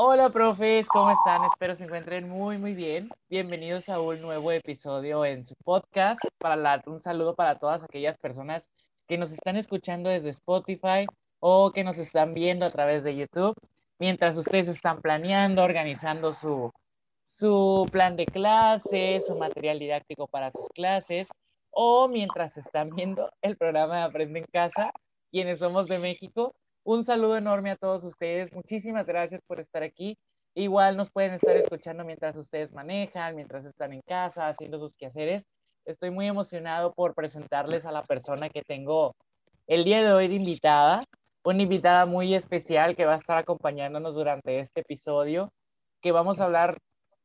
Hola, profes, ¿cómo están? Espero se encuentren muy, muy bien. Bienvenidos a un nuevo episodio en su podcast. Para un saludo para todas aquellas personas que nos están escuchando desde Spotify o que nos están viendo a través de YouTube, mientras ustedes están planeando, organizando su, su plan de clases, su material didáctico para sus clases, o mientras están viendo el programa de Aprende en Casa, quienes somos de México un saludo enorme a todos ustedes. Muchísimas gracias por estar aquí. Igual nos pueden estar escuchando mientras ustedes manejan, mientras están en casa, haciendo sus quehaceres. Estoy muy emocionado por presentarles a la persona que tengo el día de hoy de invitada, una invitada muy especial que va a estar acompañándonos durante este episodio, que vamos a hablar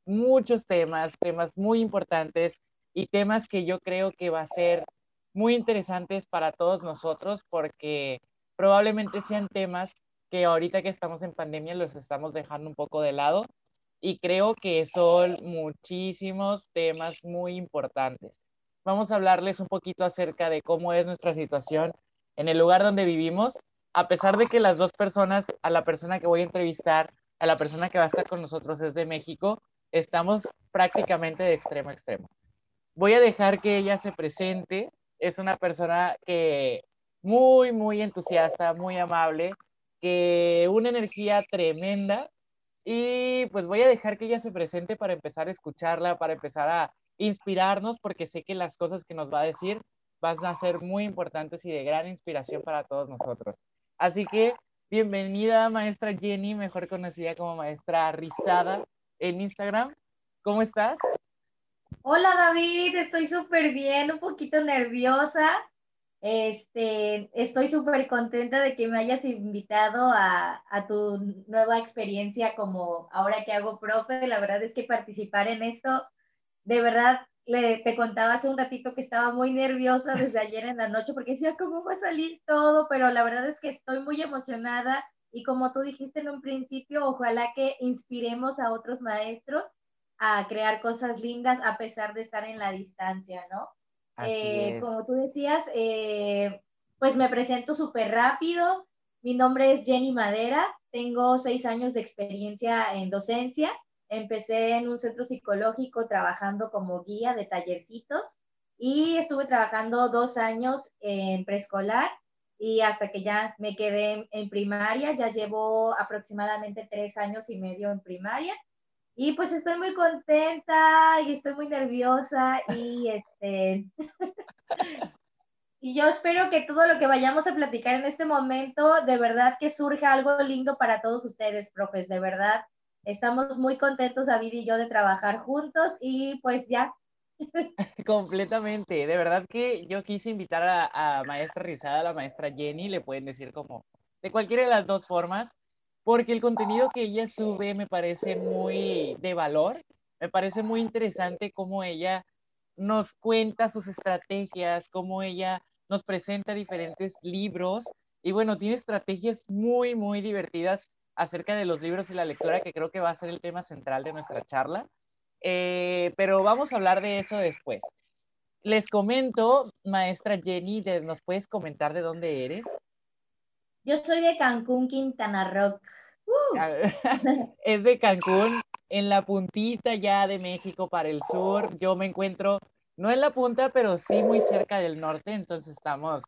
muchos temas, temas muy importantes y temas que yo creo que va a ser muy interesantes para todos nosotros porque probablemente sean temas que ahorita que estamos en pandemia los estamos dejando un poco de lado y creo que son muchísimos temas muy importantes. Vamos a hablarles un poquito acerca de cómo es nuestra situación en el lugar donde vivimos, a pesar de que las dos personas, a la persona que voy a entrevistar, a la persona que va a estar con nosotros es de México, estamos prácticamente de extremo a extremo. Voy a dejar que ella se presente. Es una persona que muy, muy entusiasta, muy amable, que una energía tremenda. Y pues voy a dejar que ella se presente para empezar a escucharla, para empezar a inspirarnos, porque sé que las cosas que nos va a decir van a ser muy importantes y de gran inspiración para todos nosotros. Así que bienvenida, maestra Jenny, mejor conocida como maestra Rizada en Instagram. ¿Cómo estás? Hola David, estoy súper bien, un poquito nerviosa, este, estoy súper contenta de que me hayas invitado a, tu nueva experiencia como ahora que hago profe. La verdad es que participar en esto, de verdad, le, te contaba hace un ratito que estaba muy nerviosa desde ayer en la noche porque decía, ¿cómo va a salir todo? Pero la verdad es que estoy muy emocionada y como tú dijiste en un principio, ojalá que inspiremos a otros maestros a crear cosas lindas a pesar de estar en la distancia, ¿no? Eh, como tú decías, eh, pues me presento súper rápido. Mi nombre es Jenny Madera, tengo seis años de experiencia en docencia. Empecé en un centro psicológico trabajando como guía de tallercitos y estuve trabajando dos años en preescolar y hasta que ya me quedé en primaria, ya llevo aproximadamente tres años y medio en primaria y pues estoy muy contenta y estoy muy nerviosa y este... y yo espero que todo lo que vayamos a platicar en este momento, de verdad que surja algo lindo para todos ustedes, profes, de verdad. Estamos muy contentos, David y yo, de trabajar juntos y pues ya. Completamente. De verdad que yo quise invitar a, a maestra Rizada, a la maestra Jenny, le pueden decir como de cualquiera de las dos formas, porque el contenido que ella sube me parece muy de valor, me parece muy interesante cómo ella nos cuenta sus estrategias, cómo ella nos presenta diferentes libros y bueno, tiene estrategias muy, muy divertidas acerca de los libros y la lectura, que creo que va a ser el tema central de nuestra charla. Eh, pero vamos a hablar de eso después. Les comento, maestra Jenny, ¿nos puedes comentar de dónde eres? Yo soy de Cancún, Quintana Roo. Uh. es de Cancún, en la puntita ya de México para el sur. Yo me encuentro, no en la punta, pero sí muy cerca del norte, entonces estamos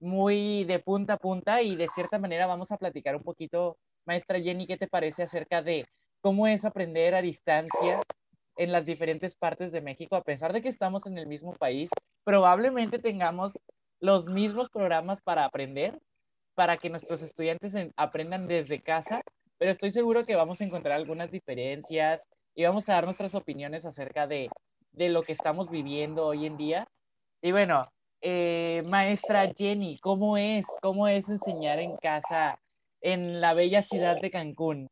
muy de punta a punta y de cierta manera vamos a platicar un poquito, maestra Jenny, ¿qué te parece acerca de cómo es aprender a distancia en las diferentes partes de México, a pesar de que estamos en el mismo país, probablemente tengamos los mismos programas para aprender, para que nuestros estudiantes aprendan desde casa, pero estoy seguro que vamos a encontrar algunas diferencias y vamos a dar nuestras opiniones acerca de, de lo que estamos viviendo hoy en día. Y bueno, eh, maestra Jenny, ¿cómo es? ¿Cómo es enseñar en casa en la bella ciudad de Cancún?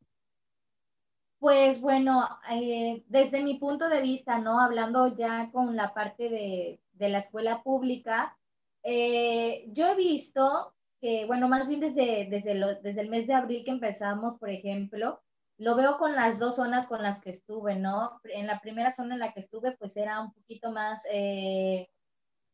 Pues bueno, eh, desde mi punto de vista, ¿no? Hablando ya con la parte de, de la escuela pública, eh, yo he visto bueno, más bien desde, desde, desde el mes de abril que empezamos, por ejemplo, lo veo con las dos zonas con las que estuve, ¿no? En la primera zona en la que estuve, pues era un poquito más, eh,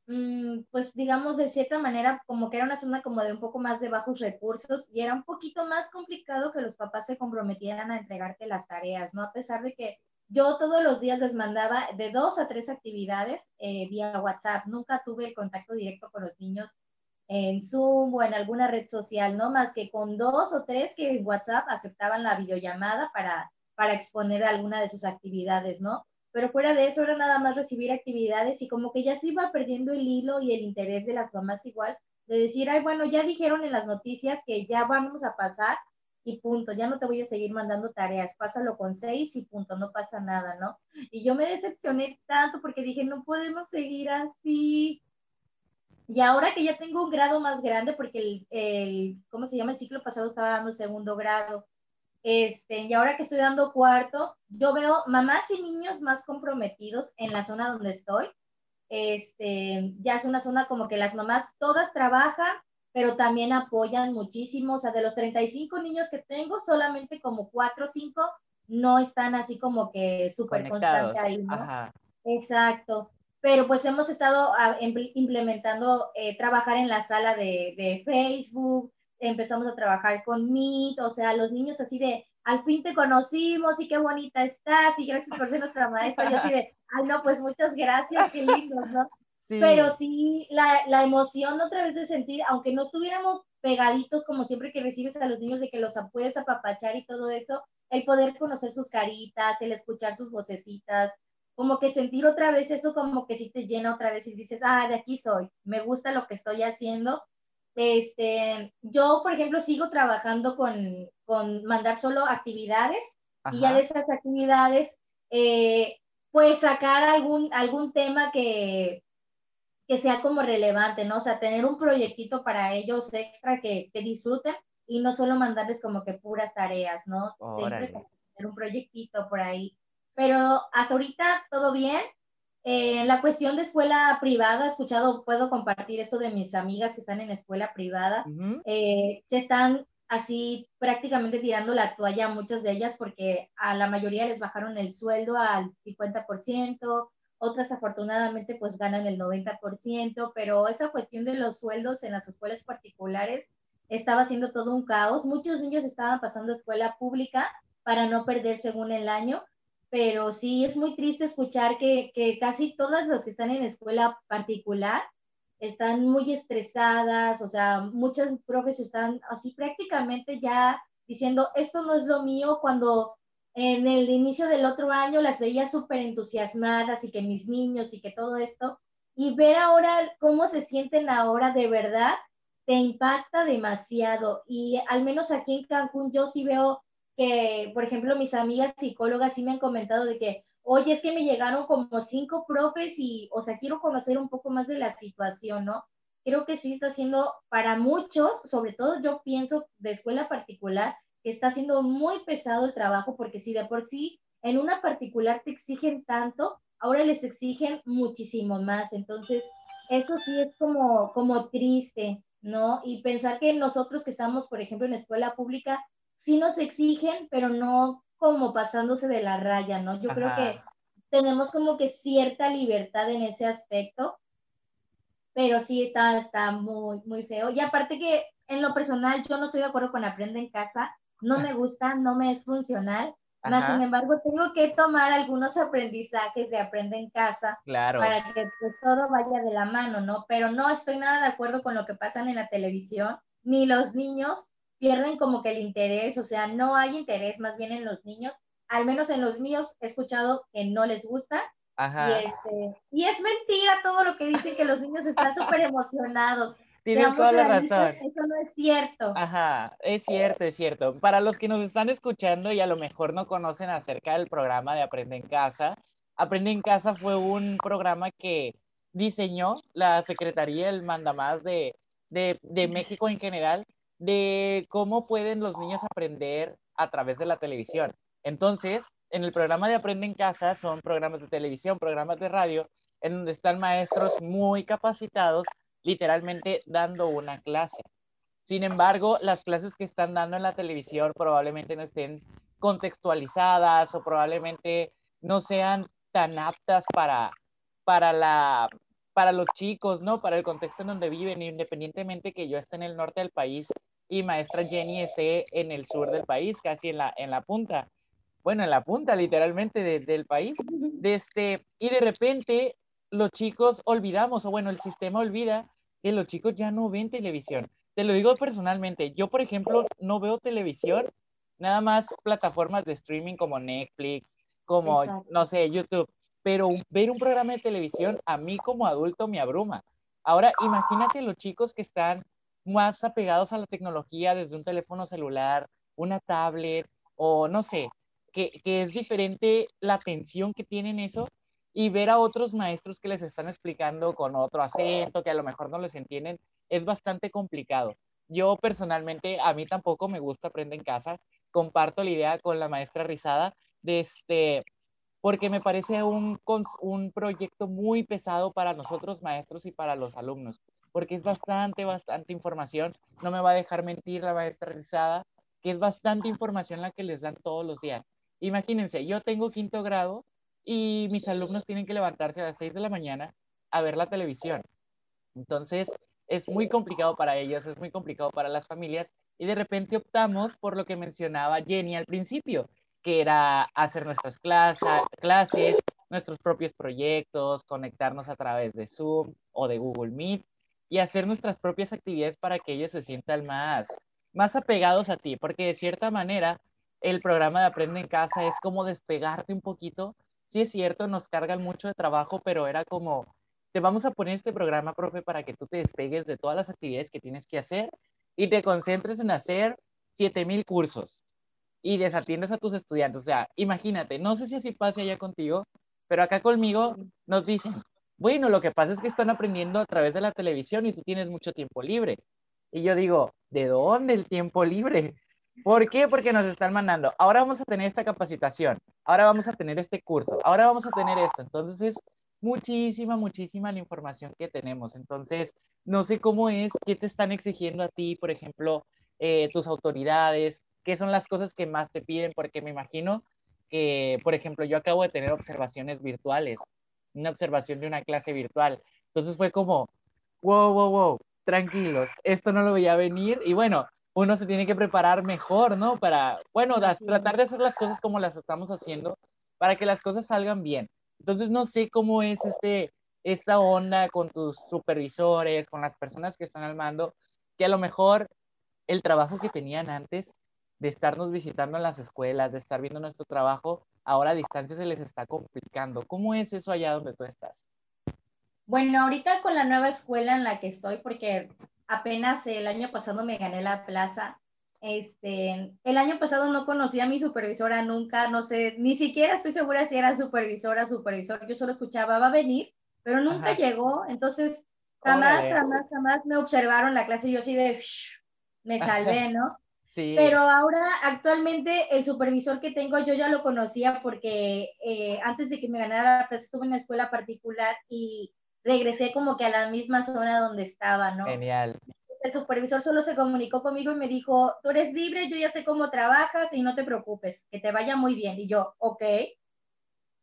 mm, pues digamos de cierta manera, como que era una zona como de un poco más de bajos recursos y era un poquito más complicado que los papás se comprometieran a entregarte las tareas, ¿no? A pesar de que yo todos los días les mandaba de dos a tres actividades eh, vía WhatsApp, nunca tuve el contacto directo con los niños en Zoom o en alguna red social, no más que con dos o tres que en WhatsApp aceptaban la videollamada para, para exponer alguna de sus actividades, ¿no? Pero fuera de eso era nada más recibir actividades y como que ya se iba perdiendo el hilo y el interés de las mamás igual, de decir, ay, bueno, ya dijeron en las noticias que ya vamos a pasar y punto, ya no te voy a seguir mandando tareas, pásalo con seis y punto, no pasa nada, ¿no? Y yo me decepcioné tanto porque dije, no podemos seguir así, y ahora que ya tengo un grado más grande, porque el, el, ¿cómo se llama? El ciclo pasado estaba dando segundo grado. Este, y ahora que estoy dando cuarto, yo veo mamás y niños más comprometidos en la zona donde estoy. Este, ya es una zona como que las mamás todas trabajan, pero también apoyan muchísimo. O sea, de los 35 niños que tengo, solamente como 4 o 5 no están así como que súper constantes ahí, ¿no? Ajá. Exacto pero pues hemos estado ah, implementando eh, trabajar en la sala de, de, Facebook, empezamos a trabajar con Meet, o sea, los niños así de, al fin te conocimos y qué bonita estás y gracias por ser nuestra maestra, yo así de, ay no, pues muchas gracias, qué lindos, ¿no? Sí. Pero sí, la, la emoción otra vez de sentir, aunque no estuviéramos pegaditos como siempre que recibes a los niños de que los puedes apapachar y todo eso, el poder conocer sus caritas, el escuchar sus vocecitas, como que sentir otra vez eso, como que si te llena otra vez y dices, ah, de aquí soy, me gusta lo que estoy haciendo. Este, yo, por ejemplo, sigo trabajando con, con mandar solo actividades y ya de esas actividades, eh, pues sacar algún, algún tema que, que sea como relevante, ¿no? O sea, tener un proyectito para ellos extra que, que disfruten y no solo mandarles como que puras tareas, ¿no? Siempre tener un proyectito por ahí pero hasta ahorita todo bien. Eh, en la cuestión de escuela privada, he escuchado, puedo compartir esto de mis amigas que están en escuela privada, eh, se están así prácticamente tirando la toalla muchas de ellas porque a la mayoría les bajaron el sueldo al 50%, otras afortunadamente pues ganan el 90%, pero esa cuestión de los sueldos en las escuelas particulares estaba siendo todo un caos. Muchos niños estaban pasando a escuela pública para no perder según el año pero sí es muy triste escuchar que, que casi todas las que están en escuela particular están muy estresadas, o sea, muchas profes están así prácticamente ya diciendo, esto no es lo mío, cuando en el inicio del otro año las veía súper entusiasmadas y que mis niños y que todo esto, y ver ahora cómo se sienten ahora de verdad, te impacta demasiado. Y al menos aquí en Cancún yo sí veo que, por ejemplo, mis amigas psicólogas sí me han comentado de que, oye, es que me llegaron como cinco profes y, o sea, quiero conocer un poco más de la situación, ¿no? Creo que sí está siendo para muchos, sobre todo yo pienso de escuela particular, que está siendo muy pesado el trabajo, porque si de por sí en una particular te exigen tanto, ahora les exigen muchísimo más. Entonces, eso sí es como, como triste, ¿no? Y pensar que nosotros que estamos, por ejemplo, en escuela pública, sí nos exigen, pero no como pasándose de la raya, ¿no? Yo creo que tenemos como que cierta libertad en ese aspecto, pero sí está, está muy, muy feo. Y aparte que en lo personal yo no estoy de acuerdo con Aprende en Casa, no me gusta, no me es funcional, más sin embargo tengo que tomar algunos aprendizajes de Aprende en Casa claro. para que pues, todo vaya de la mano, ¿no? Pero no estoy nada de acuerdo con lo que pasan en la televisión, ni los niños pierden como que el interés, o sea, no hay interés más bien en los niños, al menos en los míos he escuchado que no les gusta. Ajá. Y, este, y es mentira todo lo que dicen que los niños están súper emocionados. Tienes toda la razón. Eso no es cierto. Ajá, es cierto, es cierto. Para los que nos están escuchando y a lo mejor no conocen acerca del programa de Aprende en Casa, Aprende en Casa fue un programa que diseñó la Secretaría del Mandamás de, de, de México en general de cómo pueden los niños aprender a través de la televisión. Entonces, en el programa de Aprende en Casa son programas de televisión, programas de radio, en donde están maestros muy capacitados, literalmente dando una clase. Sin embargo, las clases que están dando en la televisión probablemente no estén contextualizadas o probablemente no sean tan aptas para, para, la, para los chicos, ¿no? Para el contexto en donde viven, independientemente que yo esté en el norte del país y maestra Jenny esté en el sur del país, casi en la, en la punta. Bueno, en la punta literalmente del país. De este, y de repente los chicos olvidamos, o bueno, el sistema olvida que los chicos ya no ven televisión. Te lo digo personalmente, yo por ejemplo no veo televisión, nada más plataformas de streaming como Netflix, como, no sé, YouTube, pero ver un programa de televisión a mí como adulto me abruma. Ahora, imagínate los chicos que están más apegados a la tecnología desde un teléfono celular, una tablet o no sé, que, que es diferente la atención que tienen eso y ver a otros maestros que les están explicando con otro acento, que a lo mejor no les entienden, es bastante complicado. Yo personalmente, a mí tampoco me gusta aprender en casa. Comparto la idea con la maestra Rizada de este, porque me parece un, un proyecto muy pesado para nosotros maestros y para los alumnos, porque es bastante, bastante información. No me va a dejar mentir la maestra Rizada, que es bastante información la que les dan todos los días. Imagínense, yo tengo quinto grado y mis alumnos tienen que levantarse a las 6 de la mañana a ver la televisión. Entonces, es muy complicado para ellos, es muy complicado para las familias y de repente optamos por lo que mencionaba Jenny al principio, que era hacer nuestras clases, clases, nuestros propios proyectos, conectarnos a través de Zoom o de Google Meet y hacer nuestras propias actividades para que ellos se sientan más, más apegados a ti, porque de cierta manera el programa de Aprende en Casa es como despegarte un poquito sí es cierto, nos cargan mucho de trabajo, pero era como, te vamos a poner este programa, profe, para que tú te despegues de todas las actividades que tienes que hacer y te concentres en hacer 7000 cursos y desatiendes a tus estudiantes. O sea, imagínate, no sé si así pasa allá contigo, pero acá conmigo nos dicen, bueno, lo que pasa es que están aprendiendo a través de la televisión y tú tienes mucho tiempo libre. Y yo digo, ¿de dónde el tiempo libre? ¿Por qué? Porque nos están mandando, ahora vamos a tener esta capacitación, ahora vamos a tener este curso, ahora vamos a tener esto. Entonces es muchísima, muchísima la información que tenemos. Entonces, no sé cómo es, qué te están exigiendo a ti, por ejemplo, eh, tus autoridades, qué son las cosas que más te piden, porque me imagino que, por ejemplo, yo acabo de tener observaciones virtuales, una observación de una clase virtual. Entonces fue como, wow, wow, wow, tranquilos, esto no lo voy a venir. Y bueno, uno se tiene que preparar mejor, ¿no? Para, bueno, tratar de hacer las cosas como las estamos haciendo para que las cosas salgan bien. Entonces, no sé cómo es este, esta onda con tus supervisores, con las personas que están al mando, que a lo mejor el trabajo que tenían antes de estarnos visitando en las escuelas, de estar viendo nuestro trabajo, ahora a distancia se les está complicando. ¿Cómo es eso allá donde tú estás? Bueno, ahorita con la nueva escuela en la que estoy, porque apenas el año pasado me gané la plaza. Este, el año pasado no conocía a mi supervisora nunca, no sé, ni siquiera estoy segura si era supervisora, supervisor, yo solo escuchaba, va a venir, pero nunca llegó, entonces jamás, jamás, jamás me observaron la clase yo así de, me salvé, ¿no? Sí. Pero ahora, actualmente, el supervisor que tengo, yo ya lo conocía porque eh, antes de que me ganara la plaza estuve en una escuela particular y regresé como que a la misma zona donde estaba, ¿no? Genial. El supervisor solo se comunicó conmigo y me dijo, tú eres libre, yo ya sé cómo trabajas y no te preocupes, que te vaya muy bien. Y yo, ok.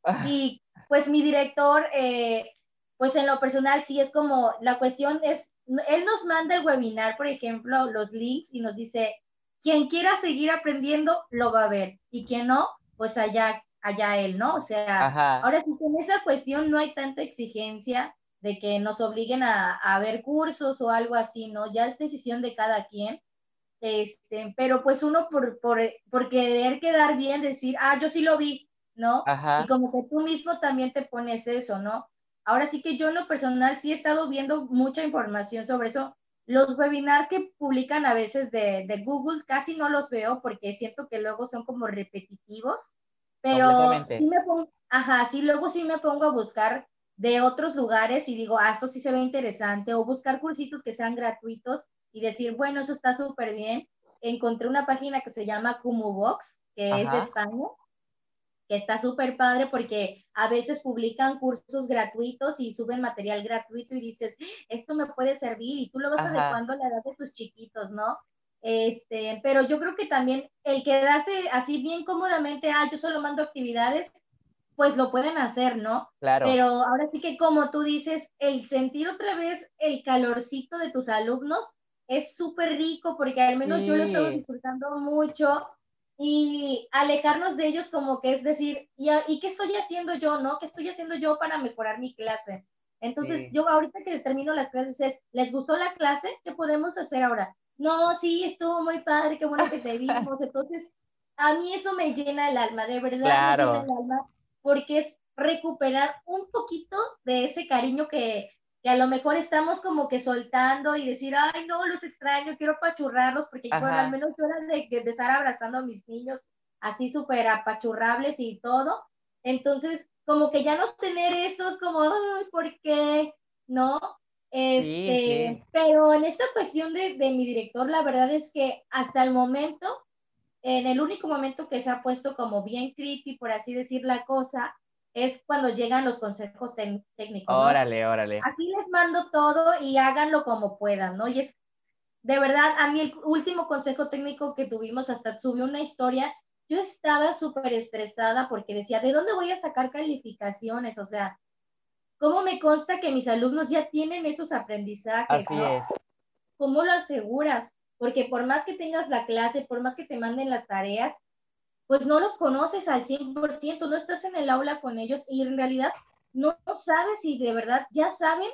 Ah. Y pues mi director, eh, pues en lo personal sí es como, la cuestión es, él nos manda el webinar, por ejemplo, los links y nos dice, quien quiera seguir aprendiendo, lo va a ver. Y quien no, pues allá, allá él, ¿no? O sea, ahora sí, en esa cuestión no hay tanta exigencia de que nos obliguen a, a, ver cursos o algo así, ¿no? Ya es decisión de cada quien. Este, pero pues uno por, por, por querer quedar bien, decir, ah, yo sí lo vi, ¿no? Y como que tú mismo también te pones eso, ¿no? Ahora sí que yo en lo personal sí he estado viendo mucha información sobre eso. Los webinars que publican a veces de, de Google casi no los veo porque siento que luego son como repetitivos, pero sí me pongo, ajá, sí, luego sí me pongo a buscar de otros lugares y digo, ah, esto sí se ve interesante, o buscar cursitos que sean gratuitos y decir, bueno, eso está súper bien. Encontré una página que se llama Box, que es de España, que está súper padre porque a veces publican cursos gratuitos y suben material gratuito y dices, esto me puede servir y tú lo vas adecuando a la edad de tus chiquitos, ¿no? Este, pero yo creo que también el quedarse así bien cómodamente, ah, yo solo mando actividades, pues lo pueden hacer, ¿no? Claro. Pero ahora sí que como tú dices, el sentir otra vez el calorcito de tus alumnos es súper rico porque al menos yo lo estado disfrutando mucho y alejarnos de ellos como que es decir, ¿y, ¿y qué estoy haciendo yo, no? ¿Qué estoy haciendo yo para mejorar mi clase? Entonces, yo ahorita que termino las clases es, ¿les gustó la clase? ¿Qué podemos hacer ahora? No, sí, estuvo muy padre, qué bueno que te vimos. Entonces, a mí eso me llena el alma, de verdad me llena el alma, porque es recuperar un poquito de ese cariño que, que a lo mejor estamos como que soltando y decir, ay, no, los extraño, quiero apachurrarlos, porque bueno, al menos yo era de, de estar abrazando a mis niños así súper apachurrables y todo. Entonces, como que ya no tener esos como, ay, ¿por qué? ¿No? Este, pero en esta cuestión de, de, mi director, la verdad es que hasta el momento, en el único momento que se ha puesto como bien creepy, por así decir la cosa, es cuando llegan los consejos técnicos. Órale, órale. Aquí les mando todo y háganlo como puedan, ¿no? Y es, de verdad, a mí el último consejo técnico que tuvimos, hasta subió una historia, yo estaba súper estresada porque decía, ¿de dónde voy a sacar calificaciones? O sea, ¿cómo me consta que mis alumnos ya tienen esos aprendizajes? Así es. ¿Cómo lo aseguras? Porque por más que tengas la clase, por más que te manden las tareas, pues no los conoces al 100%, no estás en el aula con ellos y en realidad no, sabes si de verdad ya saben,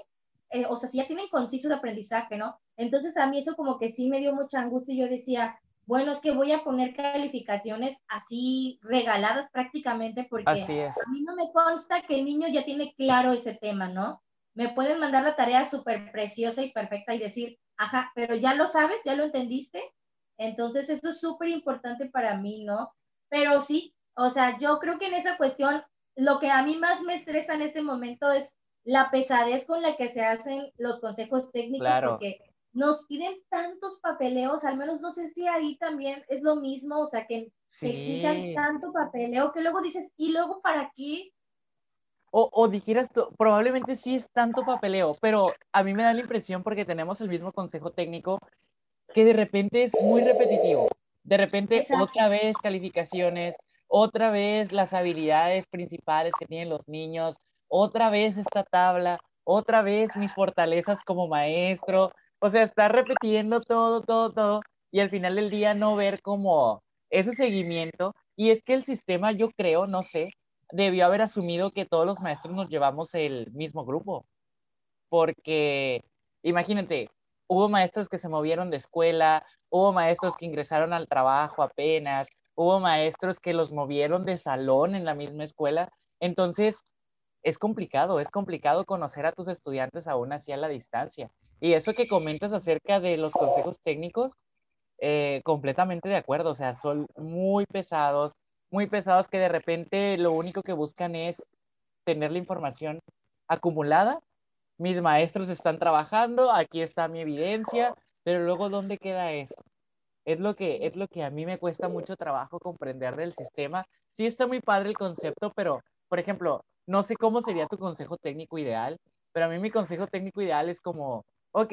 eh, o sea, si ya tienen conciso de aprendizaje, ¿no? Entonces a mí eso como que sí me dio mucha angustia y yo decía, bueno, es que voy a poner calificaciones así regaladas prácticamente porque a mí no me consta que el niño ya tiene claro ese tema, ¿no? Me pueden mandar la tarea súper preciosa y perfecta y decir, ajá, pero ya lo sabes, ya lo entendiste. Entonces eso es súper importante para mí, ¿no? Pero sí, o sea, yo creo que en esa cuestión, lo que a mí más me estresa en este momento es la pesadez con la que se hacen los consejos técnicos, porque nos piden tantos papeleos, al menos no sé si ahí también es lo mismo, o sea, que exijan tanto papeleo que luego dices, ¿y luego para qué? O, o dijeras, tú, probablemente sí es tanto papeleo, pero a mí me da la impresión porque tenemos el mismo consejo técnico que de repente es muy repetitivo. De repente otra vez calificaciones, otra vez las habilidades principales que tienen los niños, otra vez esta tabla, otra vez mis fortalezas como maestro, o sea, está repitiendo todo, todo, todo, y al final del día no ver como ese seguimiento. Y es que el sistema, yo creo, no sé, debió haber asumido que todos los maestros nos llevamos el mismo grupo. Porque, imagínate, hubo maestros que se movieron de escuela, hubo maestros que ingresaron al trabajo apenas, hubo maestros que los movieron de salón en la misma escuela. Entonces, es complicado, es complicado conocer a tus estudiantes aún así a la distancia. Y eso que comentas acerca de los consejos técnicos, eh, completamente de acuerdo, o sea, son muy pesados, muy pesados que de repente lo único que buscan es tener la información acumulada. Mis maestros están trabajando, aquí está mi evidencia, pero luego ¿dónde queda eso? Es lo que es lo que a mí me cuesta mucho trabajo comprender del sistema. Sí está muy padre el concepto, pero por ejemplo, no sé cómo sería tu consejo técnico ideal, pero a mí mi consejo técnico ideal es como, ok,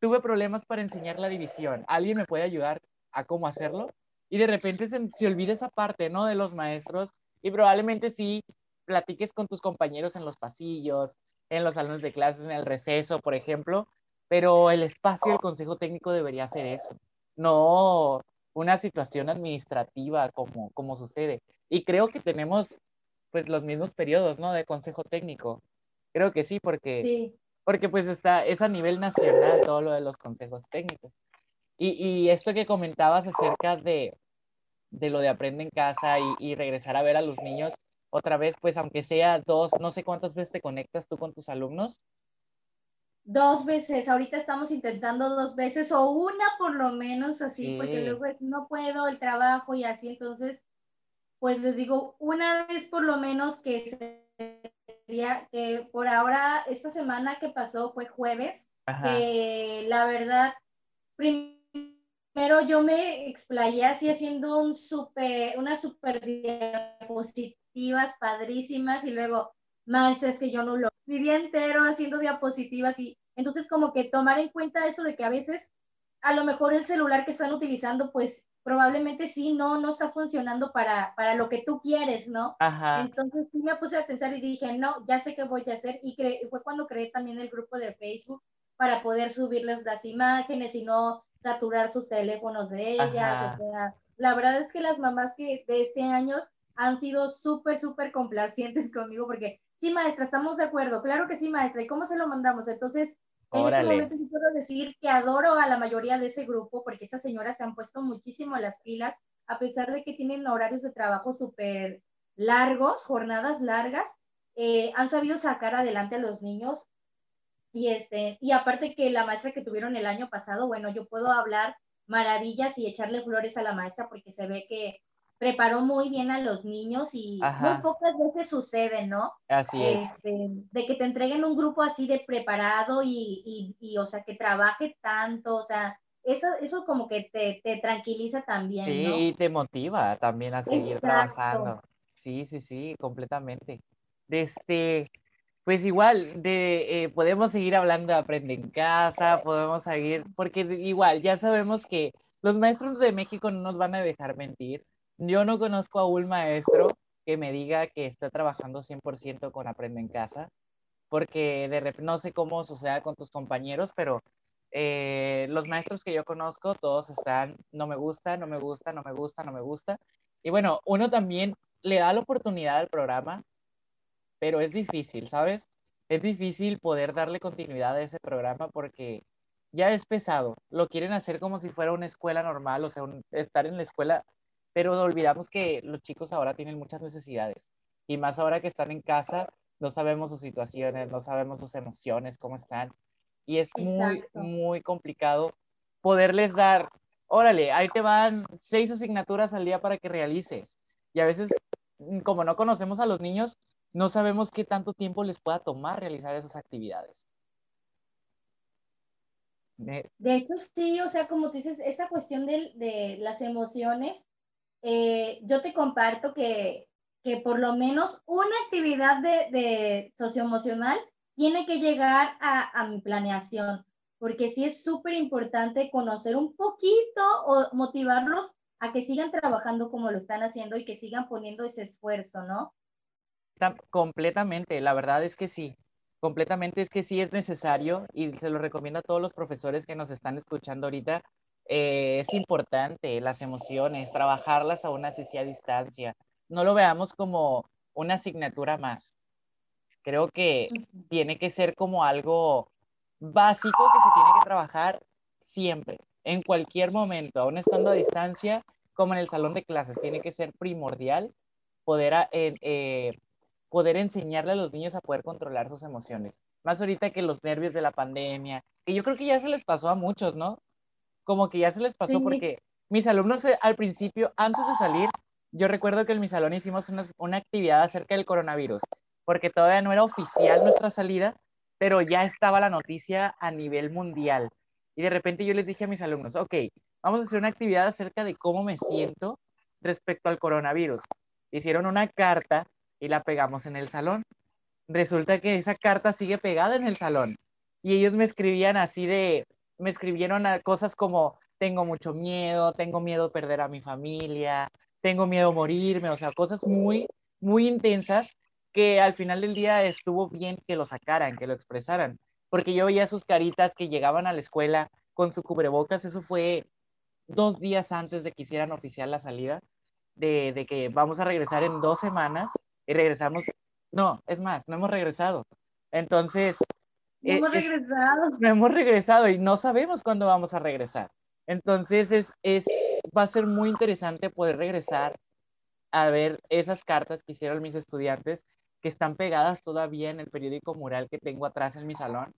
tuve problemas para enseñar la división, ¿alguien me puede ayudar a cómo hacerlo? Y de repente se, se olvida esa parte, ¿no? De los maestros y probablemente sí platiques con tus compañeros en los pasillos, en los salones de clases, en el receso, por ejemplo, pero el espacio del consejo técnico debería ser eso, no una situación administrativa como, como sucede. Y creo que tenemos pues los mismos periodos, ¿no? De consejo técnico. Creo que sí, porque, porque pues está, es a nivel nacional todo lo de los consejos técnicos. Y, y esto que comentabas acerca de, de lo de aprender en casa y, y, regresar a ver a los niños otra vez, pues aunque sea dos, no sé cuántas veces te conectas tú con tus alumnos. Dos veces, ahorita estamos intentando dos veces o una por lo menos así, porque luego es, no puedo el trabajo y así, entonces pues les digo, una vez por lo menos que sería, que por ahora, esta semana que pasó fue jueves, que la verdad, primero yo me explayé así haciendo un super, unas super diapositivas padrísimas y luego, más es que yo no lo, mi día entero haciendo diapositivas y entonces como que tomar en cuenta eso de que a veces a lo mejor el celular que están utilizando pues probablemente sí, no, no está funcionando para, para lo que tú quieres, ¿no? Ajá. Entonces sí me puse a pensar y dije, no, ya sé qué voy a hacer. Y fue cuando creé también el grupo de Facebook para poder subirles las imágenes y no saturar sus teléfonos de ellas. O sea, la verdad es que las mamás que de este año han sido súper, súper complacientes conmigo porque, sí, maestra, estamos de acuerdo, claro que sí, maestra, ¿y cómo se lo mandamos? Entonces, en este momento sí puedo decir que adoro a la mayoría de ese grupo porque esas señoras se han puesto muchísimo las pilas, a pesar de que tienen horarios de trabajo súper largos, jornadas largas, eh, han sabido sacar adelante a los niños. Y, este, y aparte que la maestra que tuvieron el año pasado, bueno, yo puedo hablar maravillas y echarle flores a la maestra porque se ve que preparó muy bien a los niños y muy pocas veces sucede, ¿no? Así es. Este, de que te entreguen un grupo así de preparado y, y, o sea, que trabaje tanto, o sea, eso, eso como que te, te tranquiliza también. Sí, y te motiva también a seguir trabajando. Sí, sí, sí, completamente. Este, pues igual, de, eh, podemos seguir hablando de Aprende en Casa, podemos seguir, porque igual ya sabemos que los maestros de México no nos van a dejar mentir yo no conozco a un maestro que me diga que está trabajando 100% con Aprende en Casa, porque de no sé cómo suceda con tus compañeros, pero eh, los maestros que yo conozco, todos están, no me gusta, no me gusta, no me gusta, no me gusta. Y bueno, uno también le da la oportunidad al programa, pero es difícil, ¿sabes? Es difícil poder darle continuidad a ese programa porque ya es pesado. Lo quieren hacer como si fuera una escuela normal, o sea, estar en la escuela pero olvidamos que los chicos ahora tienen muchas necesidades y más ahora que están en casa, no sabemos sus situaciones, no sabemos sus emociones, cómo están. Y es muy, muy complicado poderles dar, órale, ahí te van seis asignaturas al día para que realices y a veces mm, como no conocemos a los niños, no sabemos qué tanto tiempo les pueda tomar realizar esas actividades. De hecho, sí, o sea, como dices, esa cuestión de, de las emociones, eh, yo te comparto que, que, por lo menos una actividad de, socioemocional tiene que llegar a, a mi planeación, porque sí es súper importante conocer un poquito o motivarlos a que sigan trabajando como lo están haciendo y que sigan poniendo ese esfuerzo, ¿no? Completamente, la verdad es que sí, completamente es que sí es necesario y se lo recomiendo a todos los profesores que nos están escuchando ahorita eh, es importante las emociones, trabajarlas aún así a distancia. No lo veamos como una asignatura más. Creo que tiene que ser como algo básico que se tiene que trabajar siempre, en cualquier momento, aún estando a distancia, como en el salón de clases. Tiene que ser primordial poder, eh, poder enseñarle a los niños a poder controlar sus emociones. Más ahorita que los nervios de la pandemia, que yo creo que ya se les pasó a muchos, ¿no? Como que ya se les pasó porque mis alumnos eh, al principio, antes de salir, yo recuerdo que en mi salón hicimos una, una actividad acerca del coronavirus, porque todavía no era oficial nuestra salida, pero ya estaba la noticia a nivel mundial. Y de repente yo les dije a mis alumnos, ok, vamos a hacer una actividad acerca de cómo me siento respecto al coronavirus. Hicieron una carta y la pegamos en el salón. Resulta que esa carta sigue pegada en el salón. Y ellos me escribían así de, me escribieron cosas como, tengo mucho miedo, tengo miedo perder a mi familia, tengo miedo morirme, o sea, cosas muy, muy intensas que al final del día estuvo bien que lo sacaran, que lo expresaran, porque yo veía sus caritas que llegaban a la escuela con su cubrebocas, eso fue dos días antes de que hicieran oficial la salida, de, de que vamos a regresar en dos semanas y regresamos, no, es más, no hemos regresado. Entonces, no hemos eh, regresado. no hemos regresado y no sabemos cuándo vamos a regresar. Entonces es, es, va a ser muy interesante poder regresar a ver esas cartas que hicieron mis estudiantes que están pegadas todavía en el periódico mural que tengo atrás en mi salón,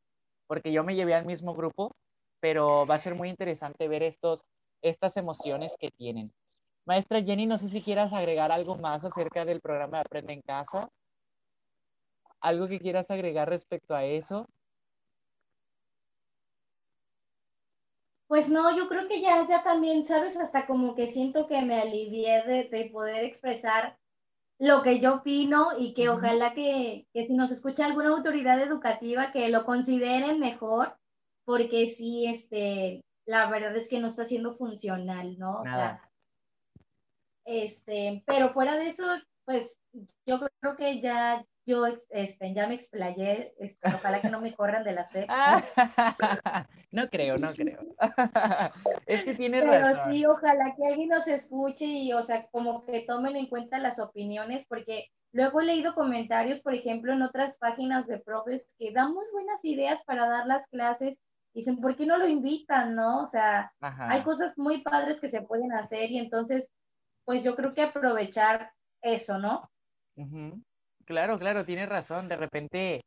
porque yo me llevé al mismo grupo, pero va a ser muy interesante ver estos, estas emociones que tienen. Maestra Jenny, no sé si quieras agregar algo más acerca del programa de Aprende en Casa. ¿Algo que quieras agregar respecto a eso? Pues no, yo creo que ya, ya también, ¿sabes? Hasta como que siento que me alivié de, poder expresar lo que yo opino y que ojalá que, que, si nos escucha alguna autoridad educativa que lo consideren mejor, porque sí, este, la verdad es que no está siendo funcional, ¿no? O sea, este, pero fuera de eso, pues yo creo que ya yo este, ya me explayé, este, ojalá que no me corran de la SEP. no creo, no creo. es que tiene Pero sí, ojalá que alguien nos escuche y, o sea, como que tomen en cuenta las opiniones, porque luego he leído comentarios, por ejemplo, en otras páginas de profes que dan muy buenas ideas para dar las clases. Dicen, ¿por qué no lo invitan, no? O sea, hay cosas muy padres que se pueden hacer y entonces, pues yo creo que aprovechar eso, ¿no? Claro, claro, tiene razón. De repente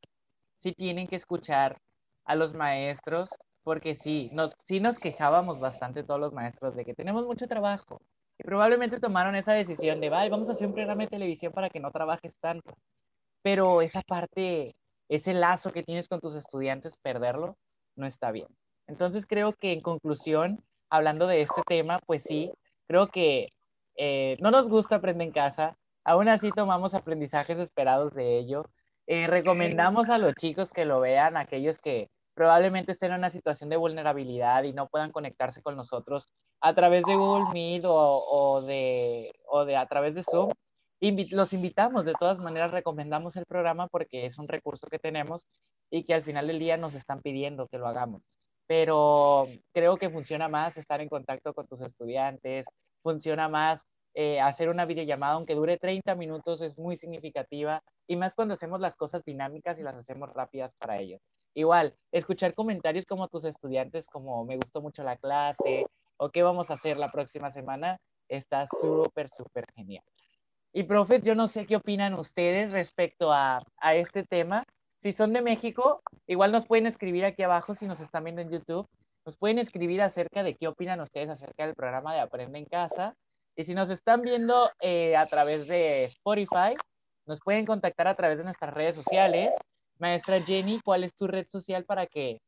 sí tienen que escuchar a los maestros, porque sí, nos, sí nos quejábamos bastante todos los maestros de que tenemos mucho trabajo. Y probablemente tomaron esa decisión de, vaya, vamos a hacer un programa de televisión para que no trabajes tanto. Pero esa parte, ese lazo que tienes con tus estudiantes, perderlo, no está bien. Entonces creo que en conclusión, hablando de este tema, pues sí, creo que eh, no nos gusta aprender en casa, Aún así tomamos aprendizajes esperados de ello. Eh, recomendamos a los chicos que lo vean, aquellos que probablemente estén en una situación de vulnerabilidad y no puedan conectarse con nosotros a través de Google Meet o, de, o de a través de Zoom. los invitamos, de todas maneras recomendamos el programa porque es un recurso que tenemos y que al final del día nos están pidiendo que lo hagamos. Pero creo que funciona más estar en contacto con tus estudiantes, funciona más eh, hacer una videollamada, aunque dure 30 minutos, es muy significativa y más cuando hacemos las cosas dinámicas y las hacemos rápidas para ellos. Igual, escuchar comentarios como tus estudiantes, como me gustó mucho la clase o qué vamos a hacer la próxima semana, está súper, súper genial. Y profes, yo no sé qué opinan ustedes respecto a, a este tema. Si son de México, igual nos pueden escribir aquí abajo si nos están viendo en YouTube. Nos pueden escribir acerca de qué opinan ustedes acerca del programa de Aprende en Casa y si nos están viendo eh, a través de Spotify, nos pueden contactar a través de nuestras redes sociales. Maestra Jenny, ¿cuál es tu red social para que?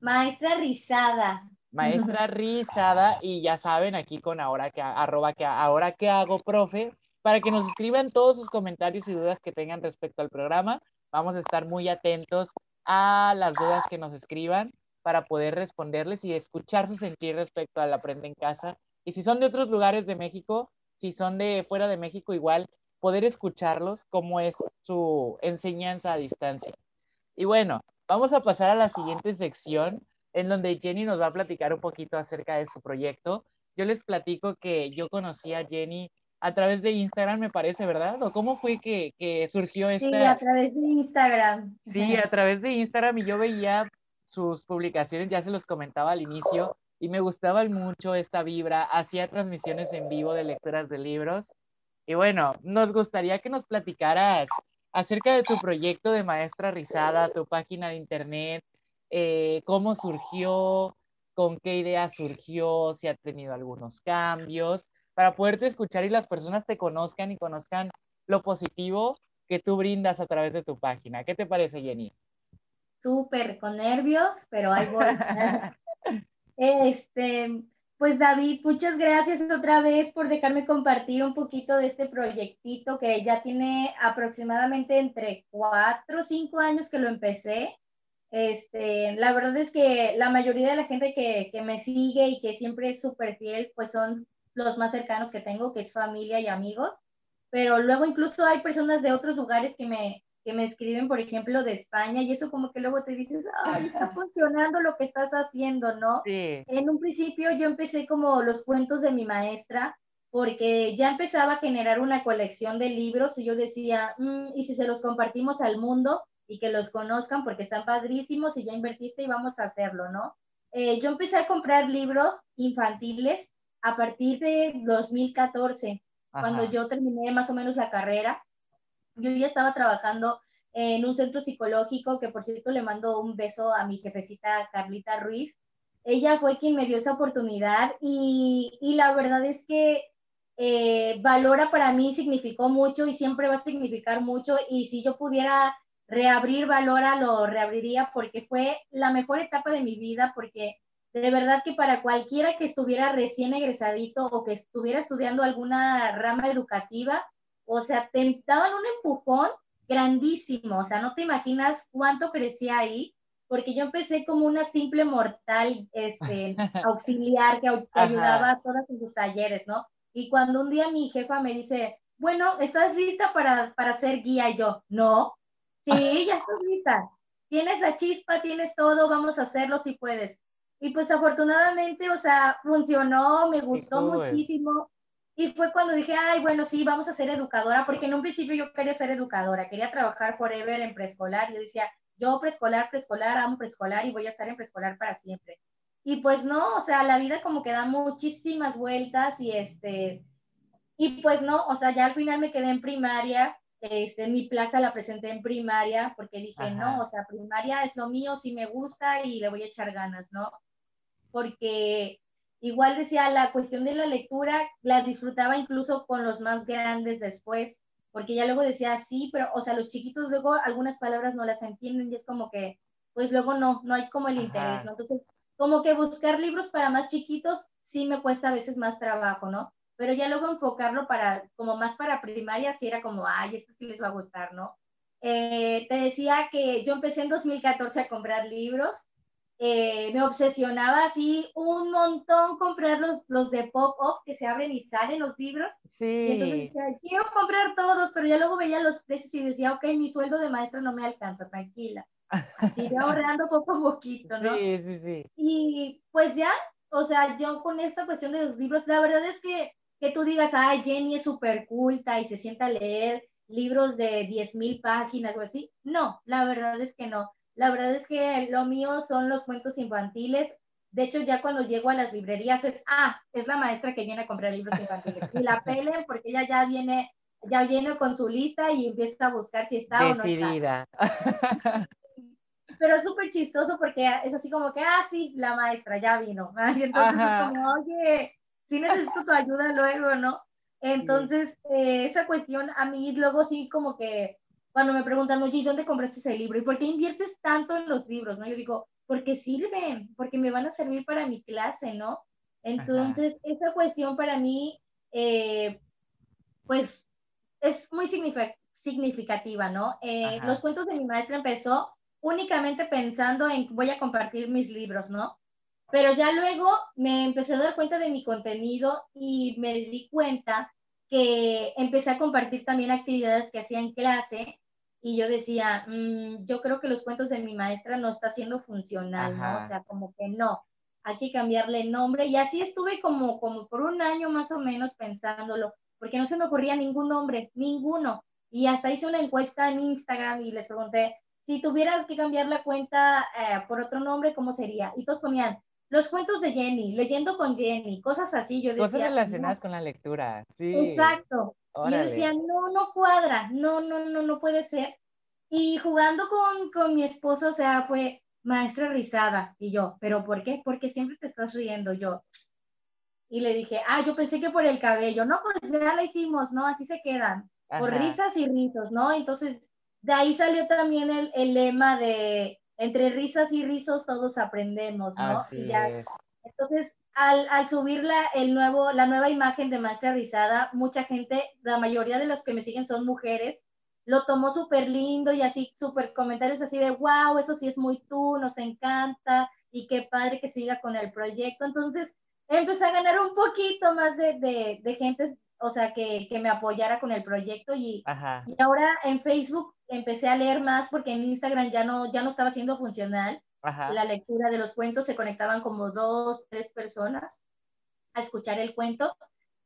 Maestra Rizada. Maestra Rizada, y ya saben, aquí con ahora que, arroba que, ahora que hago, profe, para que nos escriban todos sus comentarios y dudas que tengan respecto al programa. Vamos a estar muy atentos a las dudas que nos escriban para poder responderles y escuchar su sentir respecto al Aprende en Casa y si son de otros lugares de México, si son de fuera de México, igual poder escucharlos, cómo es su enseñanza a distancia. Y bueno, vamos a pasar a la siguiente sección en donde Jenny nos va a platicar un poquito acerca de su proyecto. Yo les platico que yo conocí a Jenny a través de Instagram, me parece, ¿verdad? ¿O cómo fue que, que surgió esta? Sí, a través de Instagram. Sí, a través de Instagram y yo veía sus publicaciones, ya se los comentaba al inicio, y me gustaba mucho esta vibra. Hacía transmisiones en vivo de lecturas de libros. Y bueno, nos gustaría que nos platicaras acerca de tu proyecto de maestra rizada, tu página de internet, eh, cómo surgió, con qué idea surgió, si ha tenido algunos cambios, para poderte escuchar y las personas te conozcan y conozcan lo positivo que tú brindas a través de tu página. ¿Qué te parece, Jenny? Súper, con nervios, pero ahí voy. Este, pues David, muchas gracias otra vez por dejarme compartir un poquito de este proyectito que ya tiene aproximadamente entre cuatro o cinco años que lo empecé. Este, la verdad es que la mayoría de la gente que, que me sigue y que siempre es súper fiel, pues son los más cercanos que tengo, que es familia y amigos. Pero luego incluso hay personas de otros lugares que me, que me escriben, por ejemplo, de España, y eso como que luego te dices, ay, está funcionando lo que estás haciendo, ¿no? Sí. En un principio yo empecé como los cuentos de mi maestra, porque ya empezaba a generar una colección de libros y yo decía, mm, y si se los compartimos al mundo y que los conozcan porque están padrísimos y ya invertiste y vamos a hacerlo, ¿no? Eh, yo empecé a comprar libros infantiles a partir de 2014, cuando yo terminé más o menos la carrera yo ya estaba trabajando en un centro psicológico, que por cierto le mando un beso a mi jefecita Carlita Ruiz. Ella fue quien me dio esa oportunidad y, y la verdad es que eh, Valora para mí significó mucho y siempre va a significar mucho y si yo pudiera reabrir Valora, lo reabriría porque fue la mejor etapa de mi vida, porque de verdad que para cualquiera que estuviera recién egresadito o que estuviera estudiando alguna rama educativa, o sea, te daban un empujón grandísimo, o sea, no te imaginas cuánto crecía ahí, porque yo empecé como una simple mortal este, auxiliar que, ayudaba a todas en sus talleres, ¿no? Y cuando un día mi jefa me dice, bueno, ¿estás lista para, para ser guía? Y yo, no, sí, ya estás lista. Tienes la chispa, tienes todo, vamos a hacerlo si puedes. Y pues afortunadamente, o sea, funcionó, me gustó muchísimo. Y fue cuando dije, ay, bueno, sí, vamos a ser educadora, porque en un principio yo quería ser educadora, quería trabajar forever en preescolar. Yo decía, yo preescolar, preescolar, amo preescolar y voy a estar en preescolar para siempre. Y pues no, o sea, la vida como que da muchísimas vueltas y este, y pues no, o sea, ya al final me quedé en primaria, este, mi plaza la presenté en primaria porque dije, no, o sea, primaria es lo mío, sí me gusta y le voy a echar ganas, ¿no? Porque igual decía, la cuestión de la lectura la disfrutaba incluso con los más grandes después, porque ya luego decía, sí, pero, o sea, los chiquitos luego algunas palabras no las entienden y es como que, pues luego no, no hay como el interés, ¿no? Entonces, como que buscar libros para más chiquitos sí me cuesta a veces más trabajo, ¿no? Pero ya luego enfocarlo para, como más para primaria, sí era como, ay, esto sí les va a gustar, ¿no? Eh, te decía que yo empecé en 2014 a comprar libros eh, me obsesionaba así un montón comprar los, los de pop-up que se abren y salen los libros. Sí. Y entonces decía, quiero comprar todos, pero ya luego veía los precios y decía, ok, mi sueldo de maestra no me alcanza, tranquila. Así ahorrando poco a poquito, ¿no? Sí, sí, sí. Y pues ya, o sea, yo con esta cuestión de los libros, la verdad es que, que tú digas, ay, Jenny es súper culta y se sienta a leer libros de 10 mil páginas o así. No, la verdad es que no la verdad es que lo mío son los cuentos infantiles. De hecho, ya cuando llego a las librerías es, ah, es la maestra que viene a comprar libros infantiles. Y la pelen porque ella ya viene, ya viene con su lista y empieza a buscar si está o no está. Pero es súper chistoso porque es así como que, ah, sí, la maestra ya vino. Y entonces es como, oye, sí necesito tu ayuda luego, ¿no? Entonces, eh, esa cuestión a mí luego sí como que cuando me preguntan, oye, ¿y dónde compraste ese libro? ¿Y por qué inviertes tanto en los libros? ¿no? Yo digo, porque sirven, porque me van a servir para mi clase, ¿no? Entonces, esa cuestión para mí, eh, pues, es muy significativa, ¿no? Eh, los cuentos de mi maestra empezó únicamente pensando en voy a compartir mis libros, ¿no? Pero ya luego me empecé a dar cuenta de mi contenido y me di cuenta que empecé a compartir también actividades que hacía en clase y yo decía, mm, yo creo que los cuentos de mi maestra no está siendo funcional, ¿no? O sea, como que no, hay que cambiarle nombre. Y así estuve como, como por un año más o menos pensándolo, porque no se me ocurría ningún nombre, ninguno. Y hasta hice una encuesta en Instagram y les pregunté, si tuvieras que cambiar la cuenta eh, por otro nombre, ¿cómo sería? Y todos ponían, los cuentos de Jenny, leyendo con Jenny, cosas así. Yo decía, cosas relacionadas con la lectura, sí. Exacto. Y yo decía, no, no cuadra, no, no, no, no puede ser. Y jugando con, con mi esposo, o sea, fue maestra risada. Y yo, ¿pero por qué? Porque siempre te estás riendo. Yo, y le dije, ah, yo pensé que por el cabello. No, pues ya la hicimos, ¿no? Así se quedan, por risas y rizos, ¿no? Entonces, de ahí salió también el, el lema de entre risas y rizos todos aprendemos, ¿no? Así es. Entonces, al, al subir la, el nuevo, la nueva imagen de Maestra Rizada, mucha gente, la mayoría de los que me siguen son mujeres, lo tomó súper lindo y así, súper comentarios así de, wow, eso sí es muy tú, nos encanta y qué padre que sigas con el proyecto. Entonces, empecé a ganar un poquito más de, de, de gente, o sea, que, que, me apoyara con el proyecto y, y ahora en Facebook empecé a leer más porque en Instagram ya no, ya no estaba siendo funcional. La lectura de los cuentos se conectaban como dos, tres personas a escuchar el cuento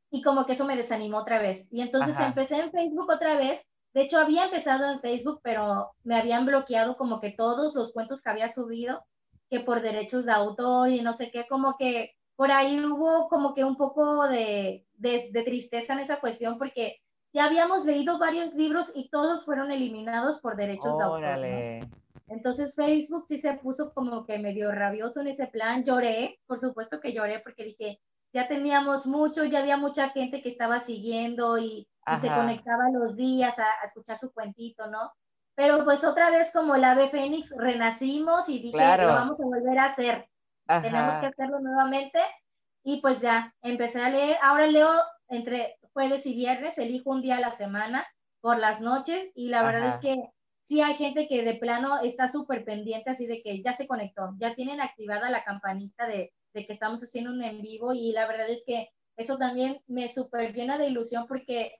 y como que eso me desanimó otra vez. Y entonces empecé en Facebook otra vez. De hecho, había empezado en Facebook, pero me habían bloqueado como que todos los cuentos que había subido, que por derechos de autor y no sé qué, como que por ahí hubo como que un poco de, de, de tristeza en esa cuestión porque ya habíamos leído varios libros y todos fueron eliminados por derechos de autor. Entonces Facebook sí se puso como que medio rabioso en ese plan. Lloré, por supuesto que lloré porque dije, ya teníamos mucho, ya había mucha gente que estaba siguiendo y, se conectaba los días a, escuchar su cuentito, ¿no? Pero pues otra vez como el ave fénix renacimos y dije, lo vamos a volver a hacer. Tenemos que hacerlo nuevamente. Y pues ya, empecé a leer. Ahora leo entre jueves y viernes, elijo un día a la semana por las noches y la verdad es que sí hay gente que de plano está súper pendiente así de que ya se conectó, ya tienen activada la campanita de, de, que estamos haciendo un en vivo y la verdad es que eso también me súper llena de ilusión porque,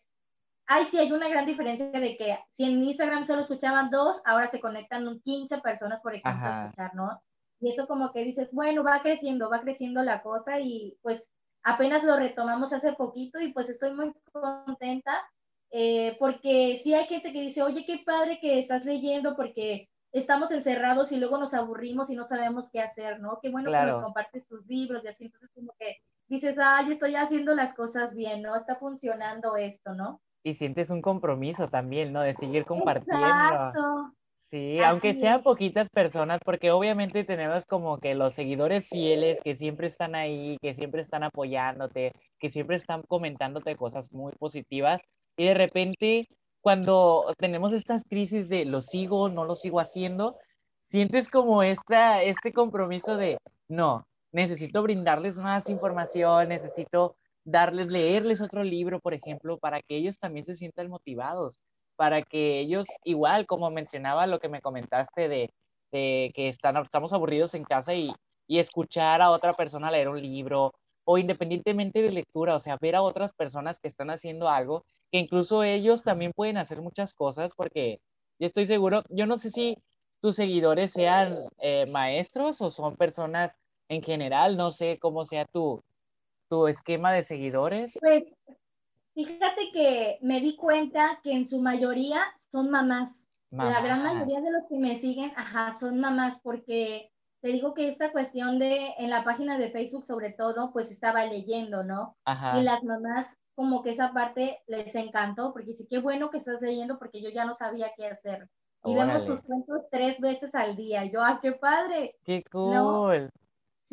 ay, sí, hay una gran diferencia de que si en Instagram solo escuchaban dos, ahora se conectan 15 personas, por ejemplo, a escuchar, ¿no? Y eso como que dices, bueno, va creciendo, va creciendo la cosa y pues apenas lo retomamos hace poquito y pues estoy muy contenta eh, porque sí hay gente que dice, oye, qué padre que estás leyendo porque estamos encerrados y luego nos aburrimos y no sabemos qué hacer, ¿no? Qué bueno que nos compartes tus libros y así, entonces como que dices, ay, estoy haciendo las cosas bien, ¿no? Está funcionando esto, ¿no? Y sientes un compromiso también, ¿no? De seguir compartiendo. Exacto. Sí, aunque sean poquitas personas, porque obviamente tenemos como que los seguidores fieles que siempre están ahí, que siempre están apoyándote, que siempre están comentándote cosas muy positivas. Y de repente cuando tenemos estas crisis de lo sigo, no lo sigo haciendo, sientes como esta, este compromiso de, no, necesito brindarles más información, necesito darles, leerles otro libro, por ejemplo, para que ellos también se sientan motivados, para que ellos, igual como mencionaba lo que me comentaste de, de que están, estamos aburridos en casa y, y escuchar a otra persona leer un libro o independientemente de lectura, o sea, ver a otras personas que están haciendo algo, que incluso ellos también pueden hacer muchas cosas, porque yo estoy seguro, yo no sé si tus seguidores sean eh, maestros o son personas en general, no sé cómo sea tu, tu esquema de seguidores. Pues fíjate que me di cuenta que en su mayoría son mamás. mamás. La gran mayoría de los que me siguen, ajá, son mamás, porque te digo que esta cuestión de, en la página de Facebook sobre todo, pues estaba leyendo, ¿no? Y las mamás como que esa parte les encantó, porque sí, qué bueno que estás leyendo porque yo ya no sabía qué hacer. Y vemos tus cuentos tres veces al día. yo, ¡ah, qué padre! ¡Qué cool!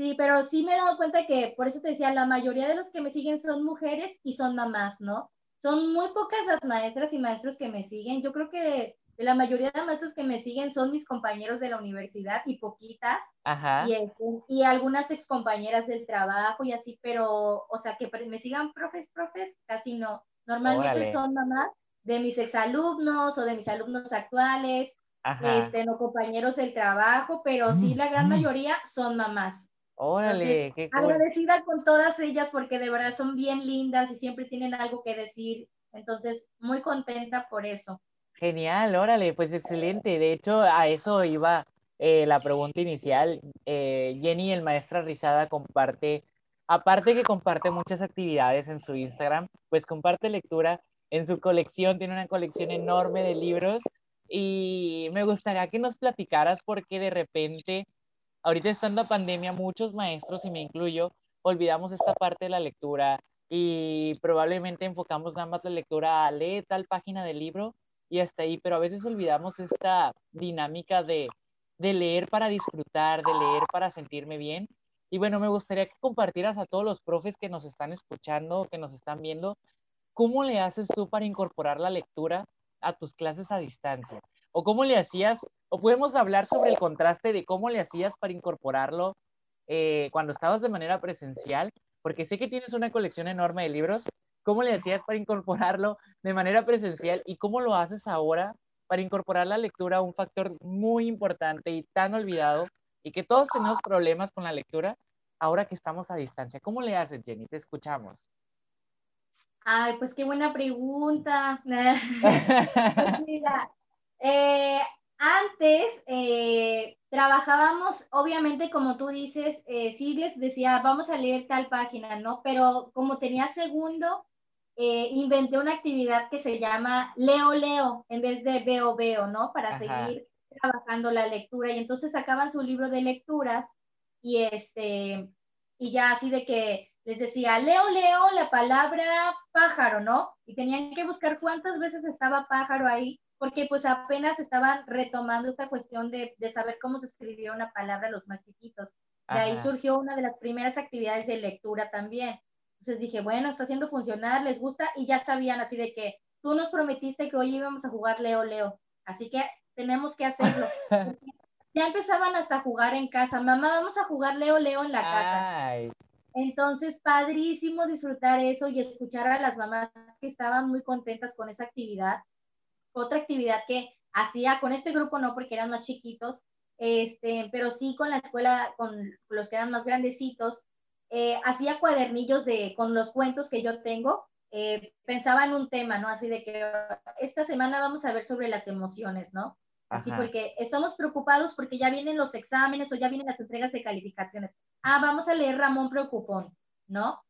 Sí, pero sí me he dado cuenta que, por eso te decía, la mayoría de los que me siguen son mujeres y son mamás, ¿no? Son muy pocas las maestras y maestros que me siguen. Yo creo que la mayoría de maestros que me siguen son mis compañeros de la universidad y poquitas. Ajá. Y, este, y algunas excompañeras del trabajo y así, pero, o sea, que me sigan profes, profes, casi no. Normalmente son mamás de mis exalumnos o de mis alumnos actuales, este, no compañeros del trabajo, pero sí la gran mayoría son mamás. Órale, qué Agradecida con todas ellas porque de verdad son bien lindas y siempre tienen algo que decir. Entonces, muy contenta por eso. Genial, órale, pues excelente. De hecho, a eso iba eh, la pregunta inicial. Eh, Jenny, el maestra Rizada, comparte, aparte que comparte muchas actividades en su Instagram, pues comparte lectura en su colección, tiene una colección enorme de libros y me gustaría que nos platicaras porque de repente, ahorita estando pandemia, muchos maestros, y me incluyo, olvidamos esta parte de la lectura y probablemente enfocamos nada más la lectura a leer tal página del libro y hasta ahí, pero a veces olvidamos esta dinámica de, de leer para disfrutar, de leer para sentirme bien. Y bueno, me gustaría que compartieras a todos los profes que nos están escuchando, que nos están viendo, ¿cómo le haces tú para incorporar la lectura a tus clases a distancia? ¿O cómo le hacías? ¿O podemos hablar sobre el contraste de cómo le hacías para incorporarlo eh, cuando estabas de manera presencial? Porque sé que tienes una colección enorme de libros, ¿Cómo le hacías para incorporarlo de manera presencial y cómo lo haces ahora para incorporar la lectura a un factor muy importante y tan olvidado y que todos tenemos problemas con la lectura ahora que estamos a distancia? ¿Cómo le haces, Jenny? Te escuchamos. Ay, pues qué buena pregunta. Pues mira, eh, antes eh, trabajábamos, obviamente, como tú dices, eh, sí les decía, vamos a leer tal página, ¿no? Pero como tenía segundo, eh, inventé una actividad que se llama Leo Leo en vez de Veo Veo, ¿no? Para seguir trabajando la lectura. Y entonces sacaban su libro de lecturas y este, y ya así de que les decía, Leo Leo la palabra pájaro, ¿no? Y tenían que buscar cuántas veces estaba pájaro ahí, porque pues apenas estaban retomando esta cuestión de, de saber cómo se escribía una palabra los más chiquitos. Y ahí surgió una de las primeras actividades de lectura también. Entonces dije, bueno, está haciendo funcionar, les gusta y ya sabían así de que tú nos prometiste que hoy íbamos a jugar Leo Leo, así que tenemos que hacerlo. ya empezaban hasta a jugar en casa, mamá, vamos a jugar Leo Leo en la casa. Entonces, padrísimo disfrutar eso y escuchar a las mamás que estaban muy contentas con esa actividad. Otra actividad que hacía con este grupo no porque eran más chiquitos, este, pero sí con la escuela, con los que eran más grandecitos, eh, hacía cuadernillos de, con los cuentos que yo tengo, eh, pensaba en un tema, ¿no? Así de que esta semana vamos a ver sobre las emociones, ¿no? Así porque estamos preocupados porque ya vienen los exámenes o ya vienen las entregas de calificaciones. Ah, vamos a leer Ramón Preocupón, ¿no?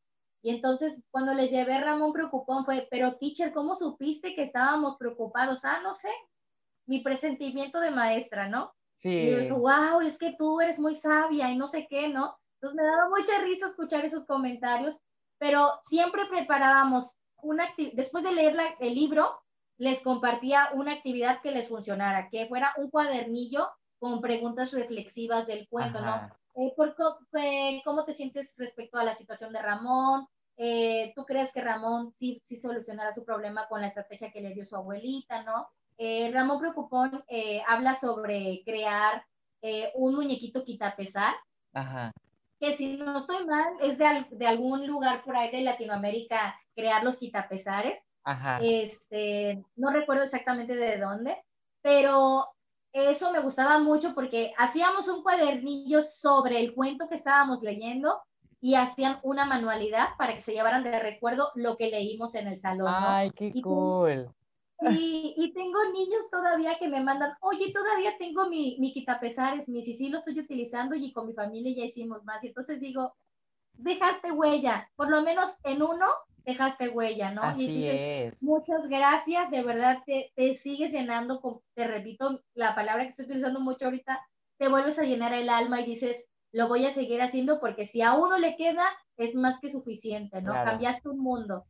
Y entonces cuando les llevé Ramón Preocupón fue, pero teacher, ¿cómo supiste que estábamos preocupados? Ah, no sé, mi presentimiento de maestra, ¿no? Sí. Y yo, wow, es que tú eres muy sabia y no sé qué, ¿no? Entonces me daba mucha risa escuchar esos comentarios, pero siempre preparábamos una después de leer el libro, les compartía una actividad que les funcionara, que fuera un cuadernillo con preguntas reflexivas del cuento, ¿no? Eh, por, eh, ¿Cómo te sientes respecto a la situación de Ramón? Eh, ¿Tú crees que Ramón sí, sí solucionará su problema con la estrategia que le dio su abuelita, no? Ramón Preocupón habla sobre crear un muñequito quitapesar, Ajá. que si no estoy mal, es de, de, algún lugar por ahí de Latinoamérica crear los quitapesares. Ajá. Este, no recuerdo exactamente de dónde, pero eso me gustaba mucho porque hacíamos un cuadernillo sobre el cuento que estábamos leyendo y hacían una manualidad para que se llevaran de recuerdo lo que leímos en el salón. Ay, qué cool. y, y, tengo niños todavía que me mandan, oye, todavía tengo mi, mi quitapesares, mi sí, sí lo estoy utilizando y con mi familia ya hicimos más. Y entonces digo, dejaste huella, por lo menos en uno dejaste huella, ¿no? Así es. Muchas gracias, de verdad te, te sigues llenando, con, te repito, la palabra que estoy utilizando mucho ahorita, te vuelves a llenar el alma y dices, lo voy a seguir haciendo porque si a uno le queda, es más que suficiente, ¿no? Cambiaste un mundo.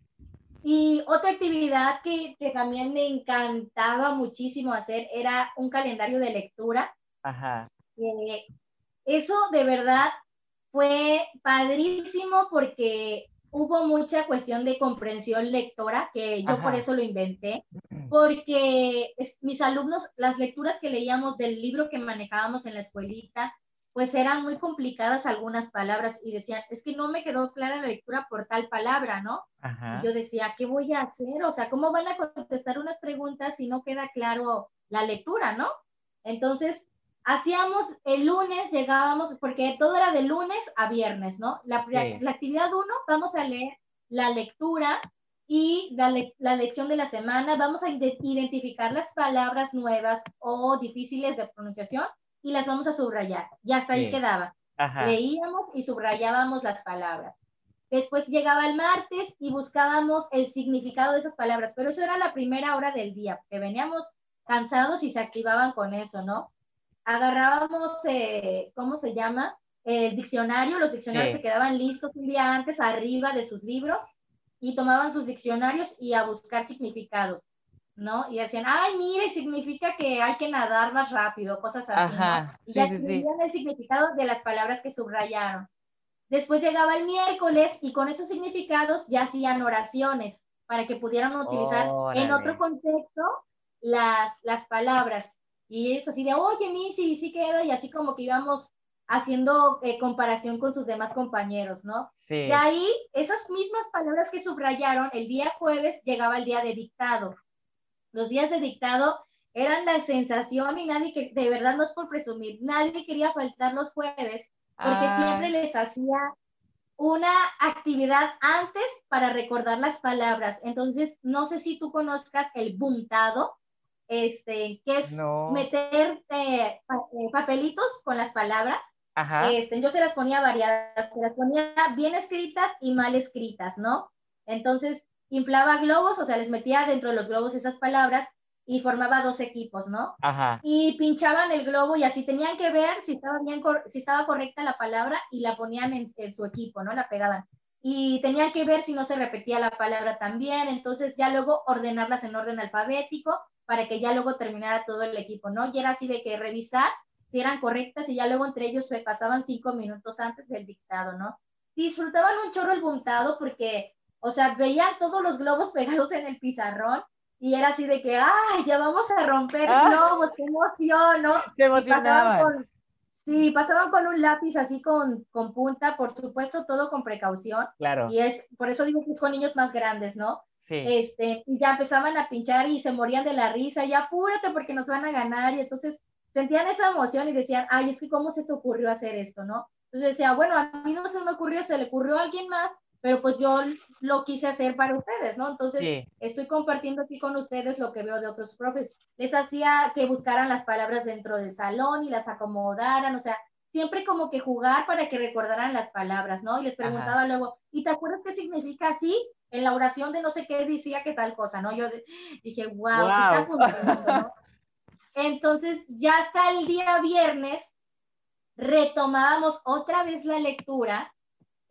Y otra actividad que, que, también me encantaba muchísimo hacer era un calendario de lectura. Ajá. Eh, eso de verdad fue padrísimo porque hubo mucha cuestión de comprensión lectora, que yo por eso lo inventé, porque mis alumnos, las lecturas que leíamos del libro que manejábamos en la escuelita, pues eran muy complicadas algunas palabras y decían, es que no me quedó clara la lectura por tal palabra, ¿no? Y yo decía, ¿qué voy a hacer? O sea, ¿cómo van a contestar unas preguntas si no queda claro la lectura, ¿no? Entonces, hacíamos el lunes, llegábamos, porque todo era de lunes a viernes, ¿no? La, la actividad uno, vamos a leer la lectura y la, la, lección de la semana, vamos a identificar las palabras nuevas o difíciles de pronunciación y las vamos a subrayar. Y hasta ahí quedaba. Leíamos y subrayábamos las palabras. Después llegaba el martes y buscábamos el significado de esas palabras, pero eso era la primera hora del día, que veníamos cansados y se activaban con eso, ¿no? Agarrábamos, eh, ¿cómo se llama? El diccionario, los diccionarios se quedaban listos un día antes arriba de sus libros y tomaban sus diccionarios y a buscar significados, ¿no? Y decían, ay, mire, significa que hay que nadar más rápido, cosas así, ¿no? Y ya escribían el significado de las palabras que subrayaron. Después llegaba el miércoles y con esos significados ya hacían oraciones para que pudieran utilizar en otro contexto las, las palabras. Y es así de, oye, mi, sí, sí queda, y así como que íbamos haciendo eh, comparación con sus demás compañeros, ¿no? Sí. De ahí, esas mismas palabras que subrayaron, el día jueves llegaba el día de dictado. Los días de dictado eran la sensación y nadie que, de verdad no es por presumir, nadie quería faltar los jueves porque ah. siempre les hacía una actividad antes para recordar las palabras. Entonces, no sé si tú conozcas el buntado este, que es meter eh, papelitos con las palabras. Este, yo se las ponía variadas, se las ponía bien escritas y mal escritas, ¿no? Entonces, inflaba globos, o sea, les metía dentro de los globos esas palabras y formaba dos equipos, ¿no? Y pinchaban el globo y así tenían que ver si estaba bien, si estaba correcta la palabra y la ponían en, en su equipo, ¿no? La pegaban y tenían que ver si no se repetía la palabra también, entonces ya luego ordenarlas en orden alfabético para que ya luego terminara todo el equipo, ¿no? Y era así de que revisar si eran correctas y ya luego entre ellos se pasaban cinco minutos antes del dictado, ¿no? Disfrutaban un chorro el buntado porque, o sea, veían todos los globos pegados en el pizarrón y era así de que, ¡ay, ya vamos a romper ah. globos! ¡Qué emoción, ¿no? Se emocionaban. Sí, pasaban con un lápiz así con, con punta, por supuesto, todo con precaución. Claro. Y es, por eso digo que es con niños más grandes, ¿no? Sí. Este, y ya empezaban a pinchar y se morían de la risa, y apúrate porque nos van a ganar, y entonces sentían esa emoción y decían, ay, es que cómo se te ocurrió hacer esto, ¿no? Entonces decía, bueno, a mí no se me ocurrió, se le ocurrió a alguien más, pero pues yo lo quise hacer para ustedes, ¿no? Entonces estoy compartiendo aquí con ustedes lo que veo de otros profes. Les hacía que buscaran las palabras dentro del salón y las acomodaran, o sea, siempre como que jugar para que recordaran las palabras, ¿no? Y les preguntaba luego, ¿y te acuerdas qué significa así? En la oración de no sé qué decía que tal cosa, ¿no? Yo dije, wow, Sí está funcionando, ¿no? Entonces, ya hasta el día viernes retomábamos otra vez la lectura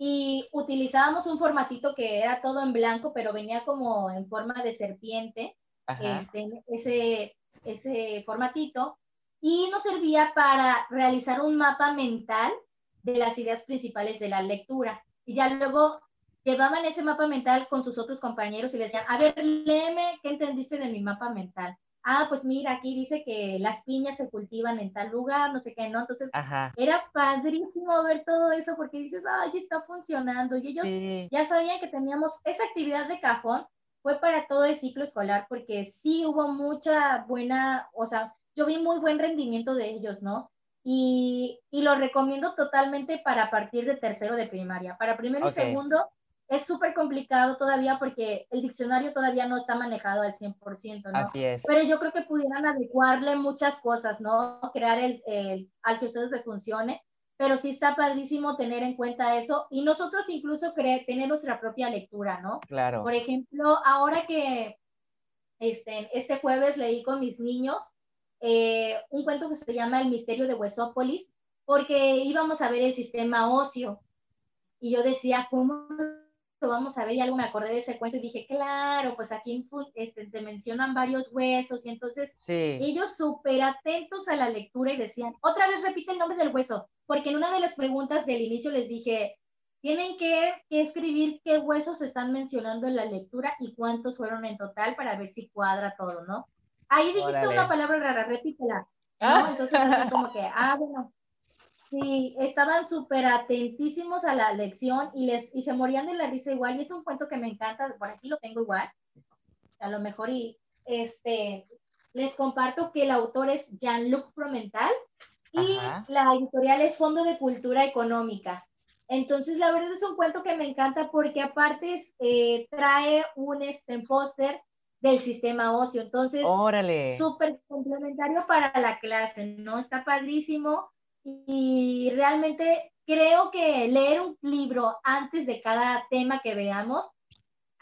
y utilizábamos un formatito que era todo en blanco, pero venía como en forma de serpiente, este, ese, ese formatito, y nos servía para realizar un mapa mental de las ideas principales de la lectura. Y ya luego llevaban ese mapa mental con sus otros compañeros y les decían, a ver, léeme qué entendiste de mi mapa mental. Ah, pues mira, aquí dice que las piñas se cultivan en tal lugar, no sé qué, ¿no? Entonces, era padrísimo ver todo eso porque dices, ay, está funcionando. Y ellos ya sabían que teníamos esa actividad de cajón, fue para todo el ciclo escolar porque sí hubo mucha buena, o sea, yo vi muy buen rendimiento de ellos, ¿no? Y, y lo recomiendo totalmente para partir de tercero de primaria. Para primero y segundo es súper complicado todavía porque el diccionario todavía no está manejado al 100%, ¿no? Así es. Pero yo creo que pudieran adecuarle muchas cosas, ¿no? Crear el, el al que ustedes les funcione, pero sí está padrísimo tener en cuenta eso y nosotros incluso tener nuestra propia lectura, ¿no? Claro. Por ejemplo, ahora que este, este jueves leí con mis niños eh, un cuento que se llama El misterio de Huesópolis, porque íbamos a ver el sistema óseo. Y yo decía, ¿cómo lo vamos a ver? Y algo me acordé de ese cuento y dije, claro, pues aquí este, te mencionan varios huesos. Y entonces ellos súper atentos a la lectura y decían, otra vez repite el nombre del hueso, porque en una de las preguntas del inicio les dije, tienen que, que, escribir qué huesos están mencionando en la lectura y cuántos fueron en total para ver si cuadra todo, ¿no? Ahí dijiste una palabra rara, repítela. ¿no? Entonces, así como que, ah, bueno. Sí, estaban súper atentísimos a la lección y, les, y se morían de la risa igual. Y es un cuento que me encanta, por aquí lo tengo igual. A lo mejor, y este, les comparto que el autor es Jean-Luc Fromental y la editorial es Fondo de Cultura Económica. Entonces, la verdad es un cuento que me encanta porque aparte eh, trae un este, póster del sistema óseo. Entonces, súper complementario para la clase, ¿no? Está padrísimo y realmente creo que leer un libro antes de cada tema que veamos,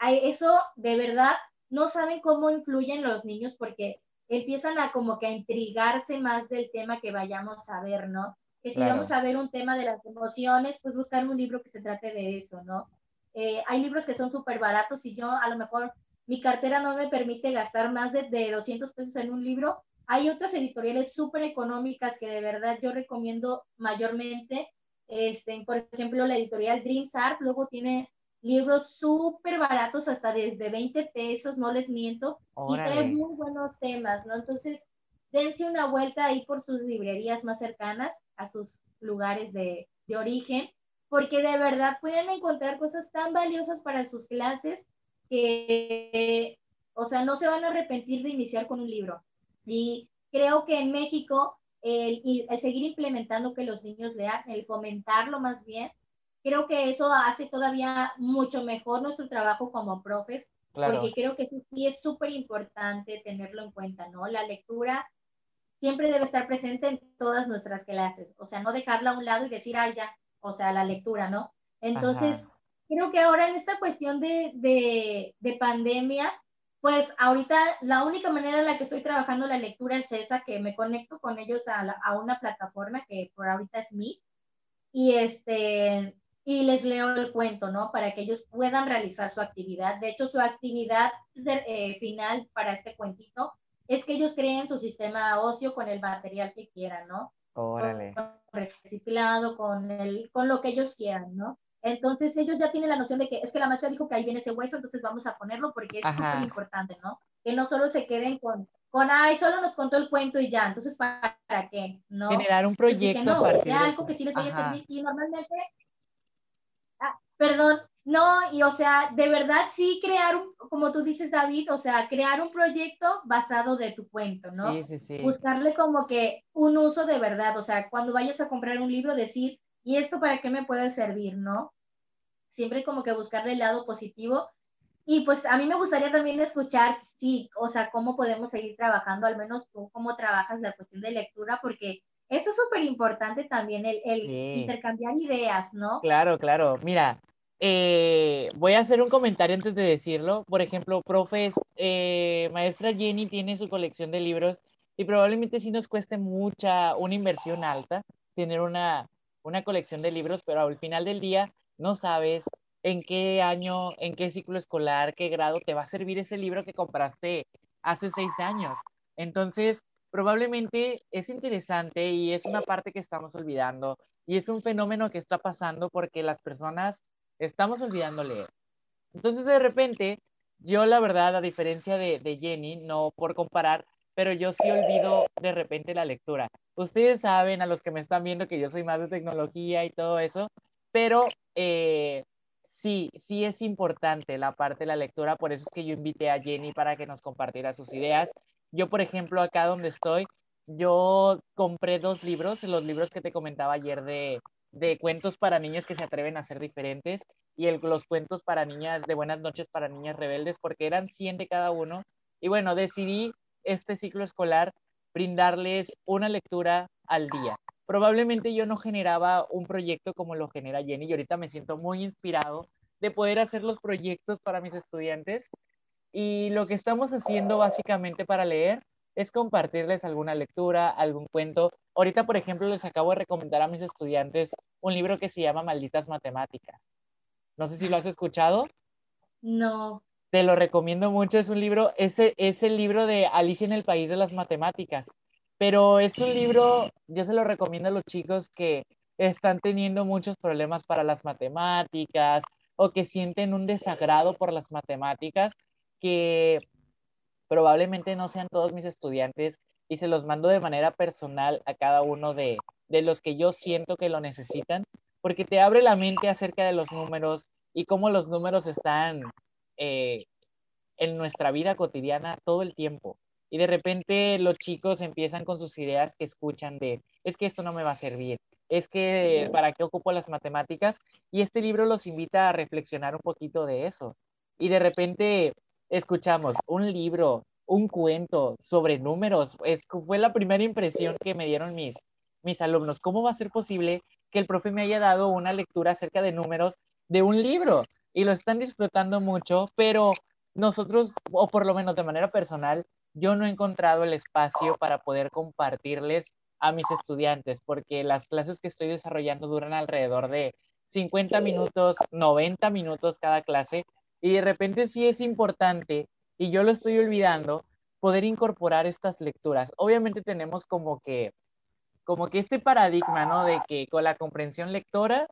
eso de verdad no saben cómo influyen los niños porque empiezan a como que a intrigarse más del tema que vayamos a ver, ¿no? Que si vamos a ver un tema de las emociones, pues buscar un libro que se trate de eso, ¿no? Eh, hay libros que son súper baratos y yo a lo mejor mi cartera no me permite gastar más de, de 200 pesos en un libro. Hay otras editoriales súper económicas que de verdad yo recomiendo mayormente. Este, por ejemplo, la editorial Dreams Art luego tiene libros súper baratos, hasta desde 20 pesos, no les miento, y trae muy buenos temas, ¿no? Entonces, dense una vuelta ahí por sus librerías más cercanas a sus lugares de, de origen, porque de verdad pueden encontrar cosas tan valiosas para sus clases que, o sea, no se van a arrepentir de iniciar con un libro. Y creo que en México, el, el seguir implementando que los niños lean, el fomentarlo más bien, creo que eso hace todavía mucho mejor nuestro trabajo como profes, porque creo que eso sí es súper importante tenerlo en cuenta, ¿no? La lectura siempre debe estar presente en todas nuestras clases, o sea, no dejarla a un lado y decir, ay, ya, o sea, la lectura, ¿no? Entonces, creo que ahora en esta cuestión de, de, de, pandemia, pues ahorita la única manera en la que estoy trabajando la lectura es esa, que me conecto con ellos a, a una plataforma que por ahorita es Meet, y, este, y les leo el cuento, ¿no? Para que ellos puedan realizar su actividad. De hecho, su actividad eh, final para este cuentito es que ellos creen su sistema ocio con el material que quieran, ¿no? Órale. Con reciclado, con, el, con lo que ellos quieran, ¿no? Entonces ellos ya tienen la noción de que es que la maestra dijo que ahí viene ese hueso, entonces vamos a ponerlo porque es súper importante, ¿no? Que no solo se queden con, con, ay, solo nos contó el cuento y ya, entonces ¿para, qué? ¿No? Generar un proyecto. no, algo que sí les vaya a servir y normalmente, ah, perdón, no, y o sea, de verdad sí crear, un, como tú dices David, o sea, crear un proyecto basado de tu cuento, ¿no? Sí, sí, sí. Buscarle como que un uso de verdad, o sea, cuando vayas a comprar un libro, decir, ¿y esto para qué me puede servir, no? Siempre como que buscarle el lado positivo. Y pues a mí me gustaría también escuchar, sí, o sea, cómo podemos seguir trabajando, al menos tú, cómo trabajas la cuestión de lectura, porque eso es súper importante también, el, intercambiar ideas, ¿no? Claro, claro. Mira, eh, voy a hacer un comentario antes de decirlo. Por ejemplo, profes, eh, maestra Jenny tiene su colección de libros y probablemente sí nos cueste mucha, una inversión alta tener una, una colección de libros, pero al final del día no sabes en qué año, en qué ciclo escolar, qué grado te va a servir ese libro que compraste hace seis años. Entonces, probablemente es interesante y es una parte que estamos olvidando y es un fenómeno que está pasando porque las personas estamos olvidando leer. Entonces, de repente, yo la verdad, a diferencia de, de Jenny, no por comparar, pero yo sí olvido de repente la lectura. Ustedes saben, a los que me están viendo, que yo soy más de tecnología y todo eso, pero eh, sí, sí es importante la parte de la lectura, por eso es que yo invité a Jenny para que nos compartiera sus ideas. Yo, por ejemplo, acá donde estoy, yo compré dos libros, los libros que te comentaba ayer de, de cuentos para niños que se atreven a ser diferentes y los cuentos para niñas de Buenas noches para niñas rebeldes, porque eran 100 de cada uno. Y bueno, decidí este ciclo escolar brindarles una lectura al día. Probablemente yo no generaba un proyecto como lo genera Jenny y ahorita me siento muy inspirado de poder hacer los proyectos para mis estudiantes. Y lo que estamos haciendo básicamente para leer es compartirles alguna lectura, algún cuento. Ahorita, por ejemplo, les acabo de recomendar a mis estudiantes un libro que se llama Malditas Matemáticas. No sé si lo has escuchado. No. Te lo recomiendo mucho. Es un libro, ese es el libro de Alicia en el País de las Matemáticas. Pero es un libro, yo se lo recomiendo a los chicos que están teniendo muchos problemas para las matemáticas o que sienten un desagrado por las matemáticas, que probablemente no sean todos mis estudiantes y se los mando de manera personal a cada uno de, los que yo siento que lo necesitan, porque te abre la mente acerca de los números y cómo los números están eh, en nuestra vida cotidiana todo el tiempo. Y de repente los chicos empiezan con sus ideas que escuchan de, es que esto no me va a servir, es que para qué ocupo las matemáticas. Y este libro los invita a reflexionar un poquito de eso. Y de repente escuchamos un libro, un cuento sobre números. Es, fue la primera impresión que me dieron mis, mis alumnos. ¿Cómo va a ser posible que el profe me haya dado una lectura acerca de números de un libro? Y lo están disfrutando mucho, pero nosotros, o por lo menos de manera personal, yo no he encontrado el espacio para poder compartirles a mis estudiantes, porque las clases que estoy desarrollando duran alrededor de 50 minutos, 90 minutos cada clase, y de repente sí es importante, y yo lo estoy olvidando, poder incorporar estas lecturas. Obviamente tenemos como que, como que este paradigma, ¿no? De que con la comprensión lectora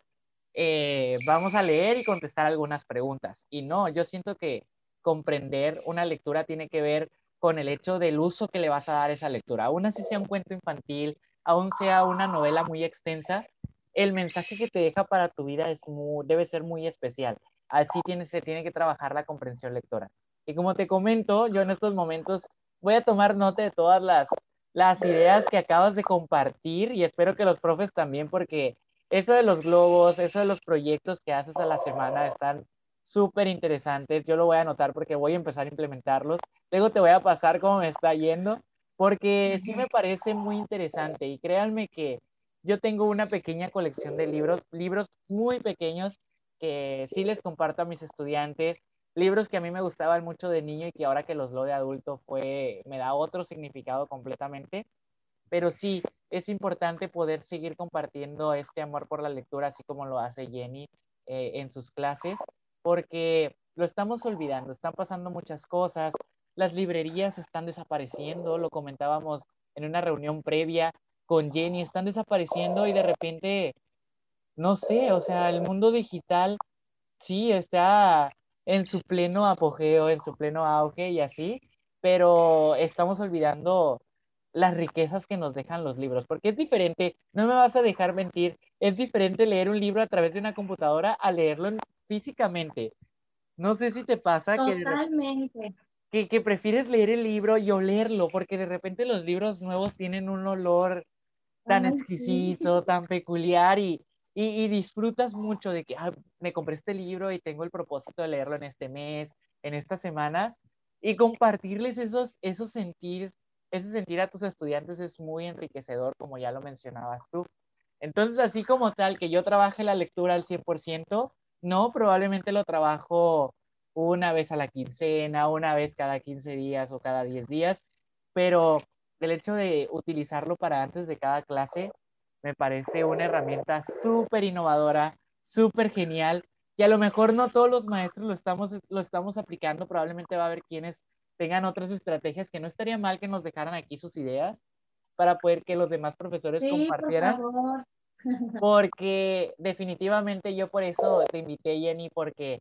eh, vamos a leer y contestar algunas preguntas. Y no, yo siento que comprender una lectura tiene que ver con el hecho del uso que le vas a dar a esa lectura. Aún así sea un cuento infantil, aún sea una novela muy extensa, el mensaje que te deja para tu vida es debe ser muy especial así tiene, se tiene que trabajar la comprensión lectora. Y como te comento, yo en estos momentos voy a tomar nota de todas las, las ideas que acabas de compartir y espero que los profes también, porque eso de los globos, eso de los proyectos que haces a la semana están súper interesantes. Yo lo voy a anotar porque voy a empezar a implementarlos. Luego te voy a pasar cómo me está yendo, porque sí me parece muy interesante y créanme que yo tengo una pequeña colección de libros, libros muy pequeños que sí les comparto a mis estudiantes, libros que a mí me gustaban mucho de niño y que ahora que los leo de adulto fue, me da otro significado completamente. Pero sí, es importante poder seguir compartiendo este amor por la lectura, así como lo hace Jenny eh, en sus clases, porque lo estamos olvidando, están pasando muchas cosas, las librerías están desapareciendo, lo comentábamos en una reunión previa con Jenny, están desapareciendo y de repente no sé, o sea, el mundo digital sí está en su pleno apogeo, en su pleno auge y así, pero estamos olvidando las riquezas que nos dejan los libros, porque es diferente, no me vas a dejar mentir, es diferente leer un libro a través de una computadora a leerlo físicamente. No sé si te pasa Totalmente. Que, que prefieres leer el libro y olerlo, porque de repente los libros nuevos tienen un olor tan exquisito, tan peculiar y, y, disfrutas mucho de que me compré este libro y tengo el propósito de leerlo en este mes, en estas semanas, y compartirles esos, esos sentir, ese sentir a tus estudiantes es muy enriquecedor, como ya lo mencionabas tú. Entonces, así como tal, que yo trabaje la lectura al 100%, no, probablemente lo trabajo una vez a la quincena, una vez cada 15 días o cada 10 días, pero el hecho de utilizarlo para antes de cada clase me parece una herramienta súper innovadora, súper genial, y a lo mejor no todos los maestros lo estamos, lo estamos aplicando, probablemente va a haber quienes tengan otras estrategias que no estaría mal que nos dejaran aquí sus ideas para poder que los demás profesores sí, compartieran. Por favor. Porque definitivamente yo por eso te invité, Jenny, porque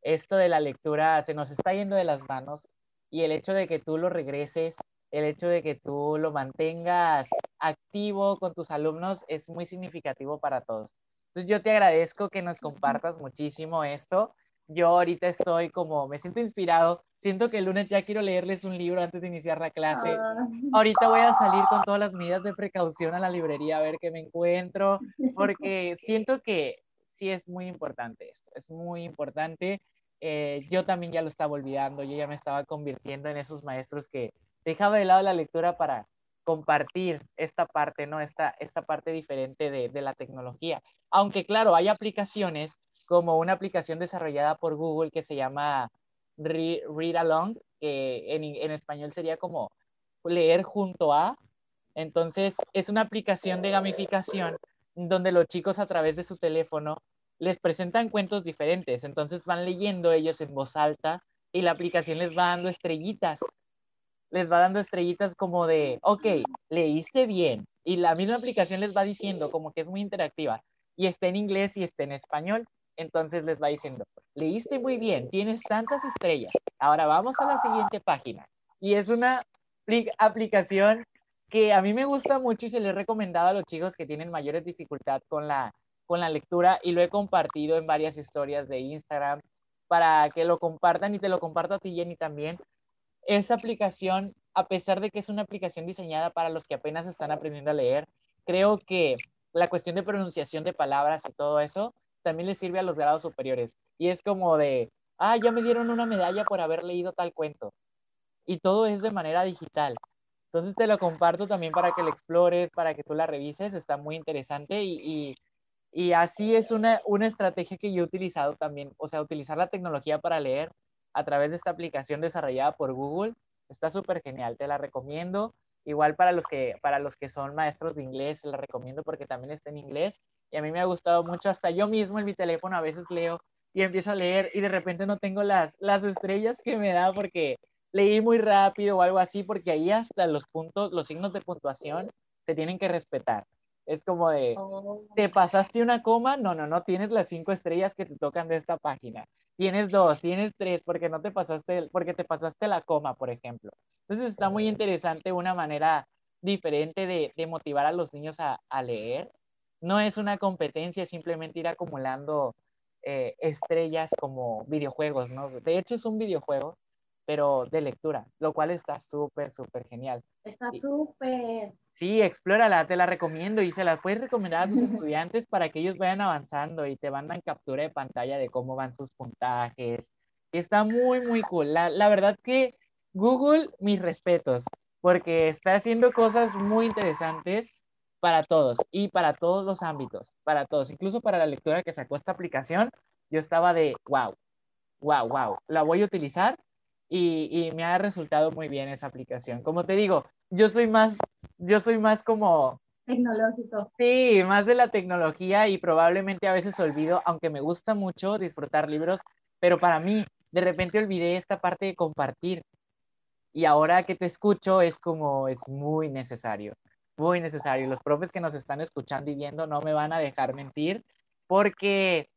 esto de la lectura se nos está yendo de las manos y el hecho de que tú lo regreses, el hecho de que tú lo mantengas activo con tus alumnos es muy significativo para todos. Entonces yo te agradezco que nos compartas muchísimo esto. Yo ahorita estoy como, me siento inspirado, siento que el lunes ya quiero leerles un libro antes de iniciar la clase. Ah. Ahorita voy a salir con todas las medidas de precaución a la librería a ver qué me encuentro, porque siento que sí es muy importante esto, es muy importante. Eh, yo también ya lo estaba olvidando, yo ya me estaba convirtiendo en esos maestros que dejaba de lado la lectura para compartir esta parte, ¿no? Esta, esta parte diferente de, de la tecnología. Aunque claro, hay aplicaciones como una aplicación desarrollada por Google que se llama Read, Along, que en, en español sería como leer junto a. Entonces, es una aplicación de gamificación donde los chicos a través de su teléfono les presentan cuentos diferentes. Entonces van leyendo ellos en voz alta y la aplicación les va dando estrellitas les va dando estrellitas como de, ok, leíste bien. Y la misma aplicación les va diciendo como que es muy interactiva. Y está en inglés y está en español. Entonces les va diciendo, leíste muy bien, tienes tantas estrellas. Ahora vamos a la siguiente página. Y es una aplicación que a mí me gusta mucho y se le he recomendado a los chicos que tienen mayores dificultad con la, con la lectura y lo he compartido en varias historias de Instagram para que lo compartan y te lo comparto a ti, Jenny, también, esa aplicación, a pesar de que es una aplicación diseñada para los que apenas están aprendiendo a leer, creo que la cuestión de pronunciación de palabras y todo eso también le sirve a los grados superiores. Y es como de, ah, ya me dieron una medalla por haber leído tal cuento. Y todo es de manera digital. Entonces te lo comparto también para que lo explores, para que tú la revises. Está muy interesante y, y así es una, una estrategia que yo he utilizado también. O sea, utilizar la tecnología para leer a través de esta aplicación desarrollada por Google. Está súper genial, te la recomiendo. Igual para los, que, para los que son maestros de inglés, la recomiendo porque también está en inglés. Y a mí me ha gustado mucho, hasta yo mismo en mi teléfono a veces leo y empiezo a leer y de repente no tengo las, las estrellas que me da porque leí muy rápido o algo así, porque ahí hasta los puntos, los signos de puntuación se tienen que respetar. Es como de, oh. ¿te pasaste una coma? No, no, no, tienes las cinco estrellas que te tocan de esta página. Tienes dos, tienes tres, porque no te pasaste, porque te pasaste la coma, por ejemplo. Entonces está muy interesante una manera diferente de, de motivar a los niños a, a, leer. No es una competencia, simplemente ir acumulando eh, estrellas como videojuegos, ¿no? De hecho es un videojuego, pero de lectura, lo cual está súper, súper genial. Está súper. Sí, explórala, te la recomiendo y se la puedes recomendar a tus estudiantes para que ellos vayan avanzando y te mandan captura de pantalla de cómo van sus puntajes. Está muy, muy cool. La, la verdad que Google, mis respetos, porque está haciendo cosas muy interesantes para todos y para todos los ámbitos, para todos, incluso para la lectura que sacó esta aplicación, yo estaba de, wow, wow, wow, la voy a utilizar y, me ha resultado muy bien esa aplicación. Como te digo, yo soy más, yo soy más como... Tecnológico. Sí, más de la tecnología y probablemente a veces olvido, aunque me gusta mucho disfrutar libros, pero para mí de repente olvidé esta parte de compartir. Y ahora que te escucho es como, es muy necesario, muy necesario. Los profes que nos están escuchando y viendo no me van a dejar mentir porque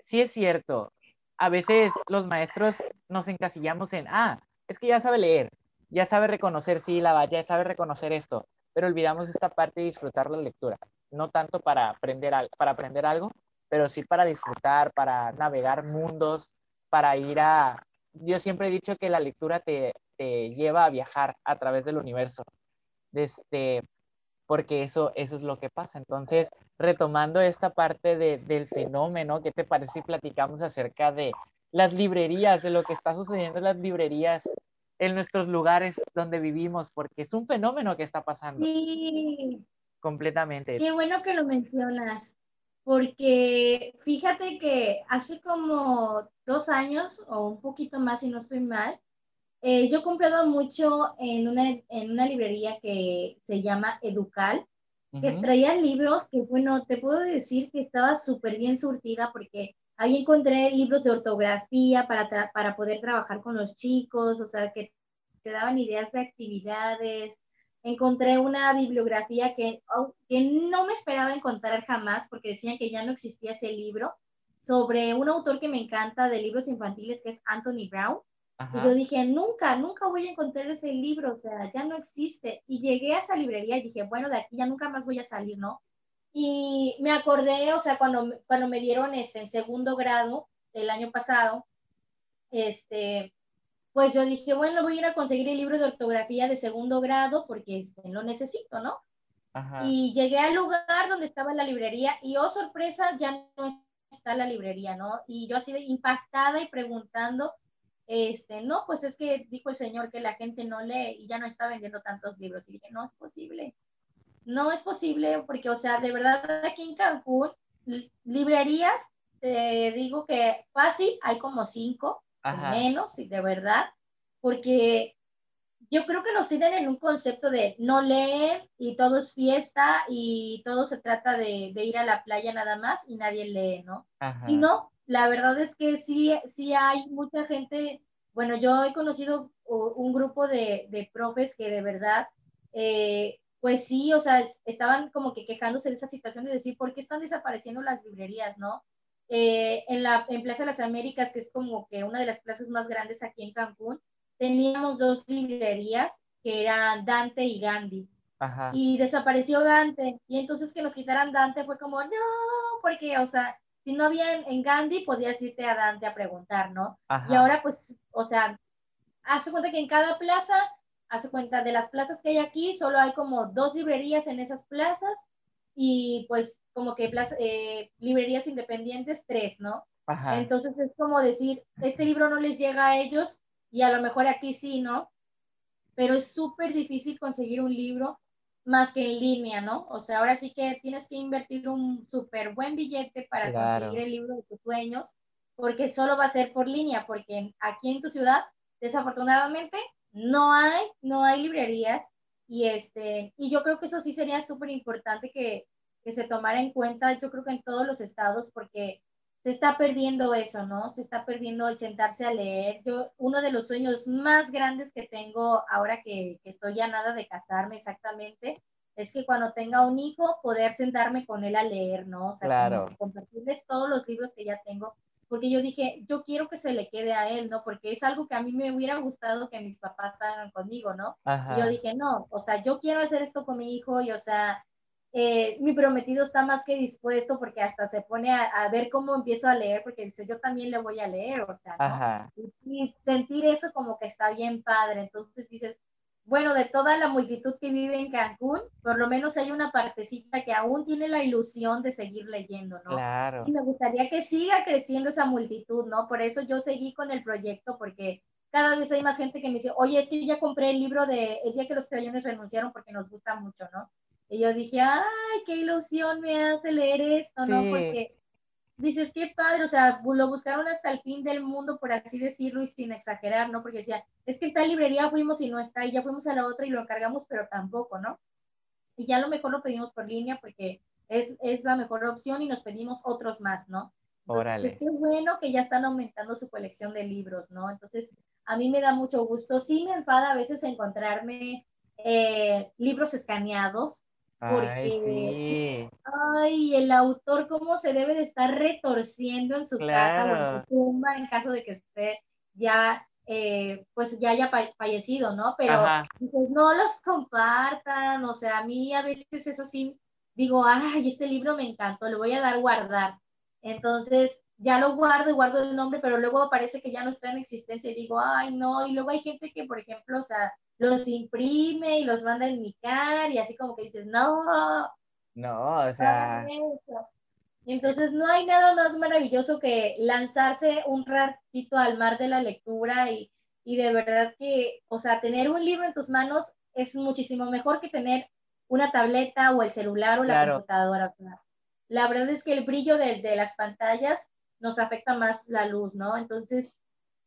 sí es cierto, a veces los maestros nos encasillamos en, ah, es que ya sabe leer, ya sabe reconocer sílabas, ya sabe reconocer esto, pero olvidamos esta parte de disfrutar la lectura, no tanto para aprender, para aprender algo, pero sí para disfrutar, para navegar mundos, para ir a... Yo siempre he dicho que la lectura te, te lleva a viajar a través del universo. Este, porque eso, eso es lo que pasa. Entonces, retomando esta parte de, del fenómeno, ¿qué te parece si platicamos acerca de las librerías, de lo que está sucediendo en las librerías en nuestros lugares donde vivimos? Porque es un fenómeno que está pasando. Sí. Completamente. Qué bueno que lo mencionas, porque fíjate que hace como dos años o un poquito más, si no estoy mal, eh, yo compraba mucho en una, en una librería que se llama Educal, que traía libros que, bueno, te puedo decir que estaba súper bien surtida porque ahí encontré libros de ortografía para, para poder trabajar con los chicos, o sea, que te daban ideas de actividades. Encontré una bibliografía que, oh, que no me esperaba encontrar jamás porque decían que ya no existía ese libro sobre un autor que me encanta de libros infantiles que es Anthony Brown y yo dije, nunca, nunca voy a encontrar ese libro, o sea, ya no existe. Y llegué a esa librería y dije, bueno, de aquí ya nunca más voy a salir, ¿no? Y me acordé, o sea, cuando, cuando me dieron este en segundo grado el año pasado, este, pues yo dije, bueno, voy a ir a conseguir el libro de ortografía de segundo grado porque este, lo necesito, ¿no? Y llegué al lugar donde estaba la librería y, oh, sorpresa, ya no está la librería, ¿no? Y yo así impactada y preguntando, este, no, pues es que dijo el señor que la gente no lee y ya no está vendiendo tantos libros. Y dije, no es posible. No es posible porque, o sea, de verdad aquí en Cancún, librerías, te digo que fácil, hay como cinco, menos, de verdad, porque yo creo que nos tienen en un concepto de no leer y todo es fiesta y todo se trata de, de ir a la playa nada más y nadie lee, ¿no? Y no, la verdad es que sí, sí hay mucha gente, bueno, yo he conocido un grupo de, de profes que de verdad, eh, pues sí, o sea, estaban como que quejándose de esa situación de decir, ¿por qué están desapareciendo las librerías, no? Eh, en, la, en Plaza de las Américas, que es como que una de las plazas más grandes aquí en Cancún, teníamos dos librerías que eran Dante y Gandhi. Y desapareció Dante. Y entonces que nos quitaran Dante fue como, no, porque, o sea, si no había en, Gandhi, podías irte a Dante a preguntar, ¿no? Y ahora, pues, o sea, hace cuenta que en cada plaza, hace cuenta de las plazas que hay aquí, solo hay como dos librerías en esas plazas y pues como que eh, librerías independientes, tres, ¿no? Entonces es como decir, este libro no les llega a ellos y a lo mejor aquí sí, ¿no? Pero es súper difícil conseguir un libro más que en línea, ¿no? O sea, ahora sí que tienes que invertir un súper buen billete para conseguir el libro de tus sueños, porque solo va a ser por línea, porque aquí en tu ciudad, desafortunadamente, no hay, no hay librerías y este, y yo creo que eso sí sería súper importante que, que se tomara en cuenta, yo creo que en todos los estados, porque se está perdiendo eso, ¿no? Se está perdiendo el sentarse a leer. Yo, uno de los sueños más grandes que tengo ahora que, estoy ya nada de casarme exactamente, es que cuando tenga un hijo, poder sentarme con él a leer, ¿no? O sea, claro. compartirles todos los libros que ya tengo, porque yo dije, yo quiero que se le quede a él, ¿no? Porque es algo que a mí me hubiera gustado que mis papás hagan conmigo, ¿no? Y yo dije, no, o sea, yo quiero hacer esto con mi hijo y, o sea, eh, mi prometido está más que dispuesto porque hasta se pone a, ver cómo empiezo a leer, porque dice, yo también le voy a leer, o sea, y, sentir eso como que está bien padre. Entonces dices, bueno, de toda la multitud que vive en Cancún, por lo menos hay una partecita que aún tiene la ilusión de seguir leyendo, ¿no? Claro. Y me gustaría que siga creciendo esa multitud, ¿no? Por eso yo seguí con el proyecto, porque cada vez hay más gente que me dice, oye, que ya compré el libro de El día que los crayones renunciaron porque nos gusta mucho, ¿no? Y yo dije, ay, qué ilusión me hace leer esto, ¿no? Porque dices, qué padre, o sea, lo buscaron hasta el fin del mundo, por así decirlo, y sin exagerar, ¿no? Porque decía, es que en tal librería fuimos y no está, y ya fuimos a la otra y lo encargamos, pero tampoco, ¿no? Y ya a lo mejor lo pedimos por línea porque es, es la mejor opción y nos pedimos otros más, ¿no? Entonces, es que bueno que ya están aumentando su colección de libros, ¿no? Entonces, a mí me da mucho gusto. Sí me enfada a veces encontrarme eh, libros escaneados, ay, sí. Ay, el autor cómo se debe de estar retorciendo en su casa o en su tumba en caso de que esté ya, eh, pues ya haya fallecido, ¿no? Pero no los compartan, o sea, a mí a veces eso sí, digo, ay, este libro me encantó, le voy a dar guardar. Entonces, ya lo guardo y guardo el nombre, pero luego parece que ya no está en existencia y digo, ay, no, y luego hay gente que, por ejemplo, o sea, los imprime y los manda a indicar y así como que dices, no. No, o sea. Entonces no hay nada más maravilloso que lanzarse un ratito al mar de la lectura y, y de verdad que, o sea, tener un libro en tus manos es muchísimo mejor que tener una tableta o el celular o la computadora. La verdad es que el brillo de, de, las pantallas nos afecta más la luz, ¿no? Entonces,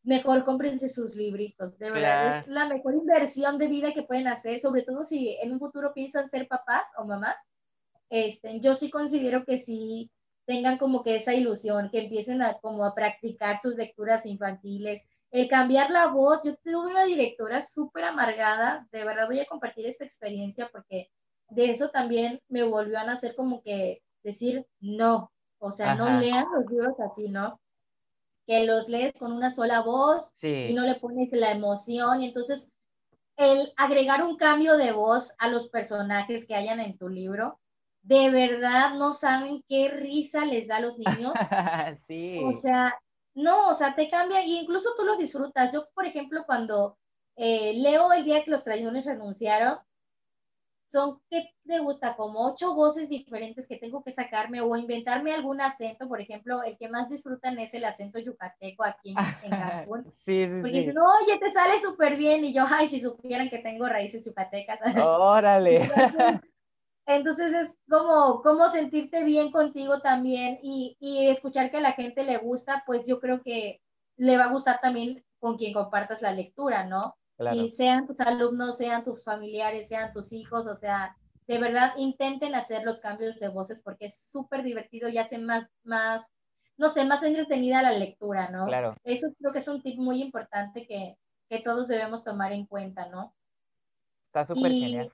mejor cómprense sus libritos. De verdad, es la mejor inversión de vida que pueden hacer, sobre todo si en un futuro piensan ser papás o mamás. Este, yo sí considero que sí tengan como que esa ilusión, que empiecen a como a practicar sus lecturas infantiles, el cambiar la voz. Yo tuve una directora súper amargada, de verdad voy a compartir esta experiencia porque de eso también me volvió a nacer como que decir no, o sea, no lean los libros así, ¿no? Que los lees con una sola voz y no le pones la emoción y entonces el agregar un cambio de voz a los personajes que hayan en tu libro, de verdad no saben qué risa les da a los niños. sí. O sea, no, o sea, te cambia y incluso tú lo disfrutas. Yo, por ejemplo, cuando eh, leo el día que los traidores renunciaron, son, ¿qué te gusta? Como ocho voces diferentes que tengo que sacarme o inventarme algún acento. Por ejemplo, el que más disfrutan es el acento yucateco aquí en, Cancún. sí, sí, Porque sí. dicen, oye, te sale súper bien. Y yo, ay, si supieran que tengo raíces yucatecas. Órale. Entonces es como, como sentirte bien contigo también y, y, escuchar que a la gente le gusta, pues yo creo que le va a gustar también con quien compartas la lectura, ¿no? Y sean tus alumnos, sean tus familiares, sean tus hijos, o sea, de verdad intenten hacer los cambios de voces porque es súper divertido y hace más, más, no sé, más entretenida la lectura, ¿no? Claro. Eso creo que es un tip muy importante que, que todos debemos tomar en cuenta, ¿no? Está súper genial.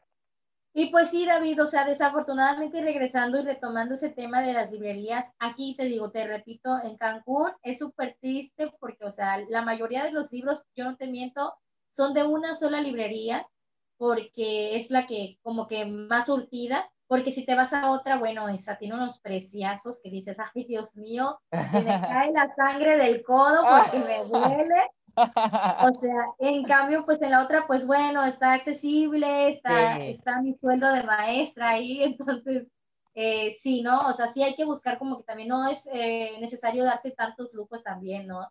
Y pues sí, David, o sea, desafortunadamente regresando y retomando ese tema de las librerías, aquí te digo, te repito, en Cancún es súper triste porque, o sea, la mayoría de los libros, yo no te miento, son de una sola librería porque es la que como que más surtida, porque si te vas a otra, bueno, esa tiene unos preciazos que dices, ay, Dios mío, me cae la sangre del codo porque me duele. O sea, en cambio, pues en la otra, pues bueno, está accesible, está, está mi sueldo de maestra ahí, entonces, eh, sí, ¿no? O sea, sí hay que buscar como que también no es eh, necesario darse tantos lujos también, ¿no?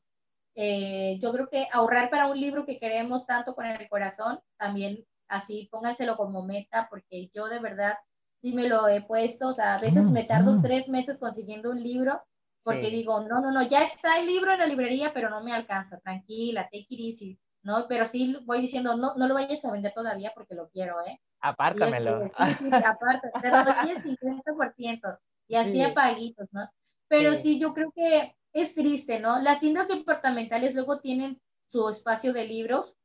Eh, yo creo que ahorrar para un libro que queremos tanto con el corazón, también así pónganselo como meta, porque yo de verdad sí me lo he puesto, o sea, a veces me tardo tres meses consiguiendo un libro porque digo, no, no, no, ya está el libro en la librería, pero no me alcanza, tranquila, take it easy, ¿no? Pero sí voy diciendo, no, no lo vayas a vender todavía porque lo quiero, ¿eh? Apártamelo. Y sí, sí, aparte, te doy el 50% y así a paguitos, ¿no? Pero sí. yo creo que es triste, ¿no? Las tiendas departamentales luego tienen su espacio de libros,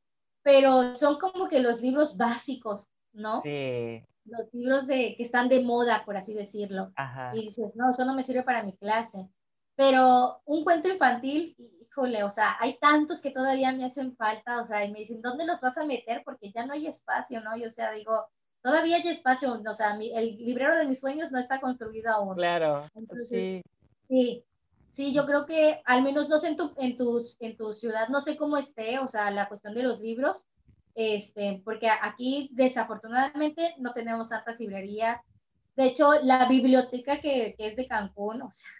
pero son como que los libros básicos, ¿no? Sí. Los libros de, que están de moda, por así decirlo. Ajá. Y dices, no, eso no me sirve para mi clase. Pero un cuento infantil, híjole, o sea, hay tantos que todavía me hacen falta, o sea, y me dicen, ¿dónde los vas a meter? Porque ya no hay espacio, ¿no? Y o sea, digo, todavía hay espacio, o sea, mi, el librero de mis sueños no está construido aún. Claro, sí. Sí, sí, yo creo que al menos no sé en tu, en, tus, en tu ciudad, no sé cómo esté, o sea, la cuestión de los libros, este, porque aquí desafortunadamente no tenemos tantas librerías. De hecho, la biblioteca que, que es de Cancún, o sea,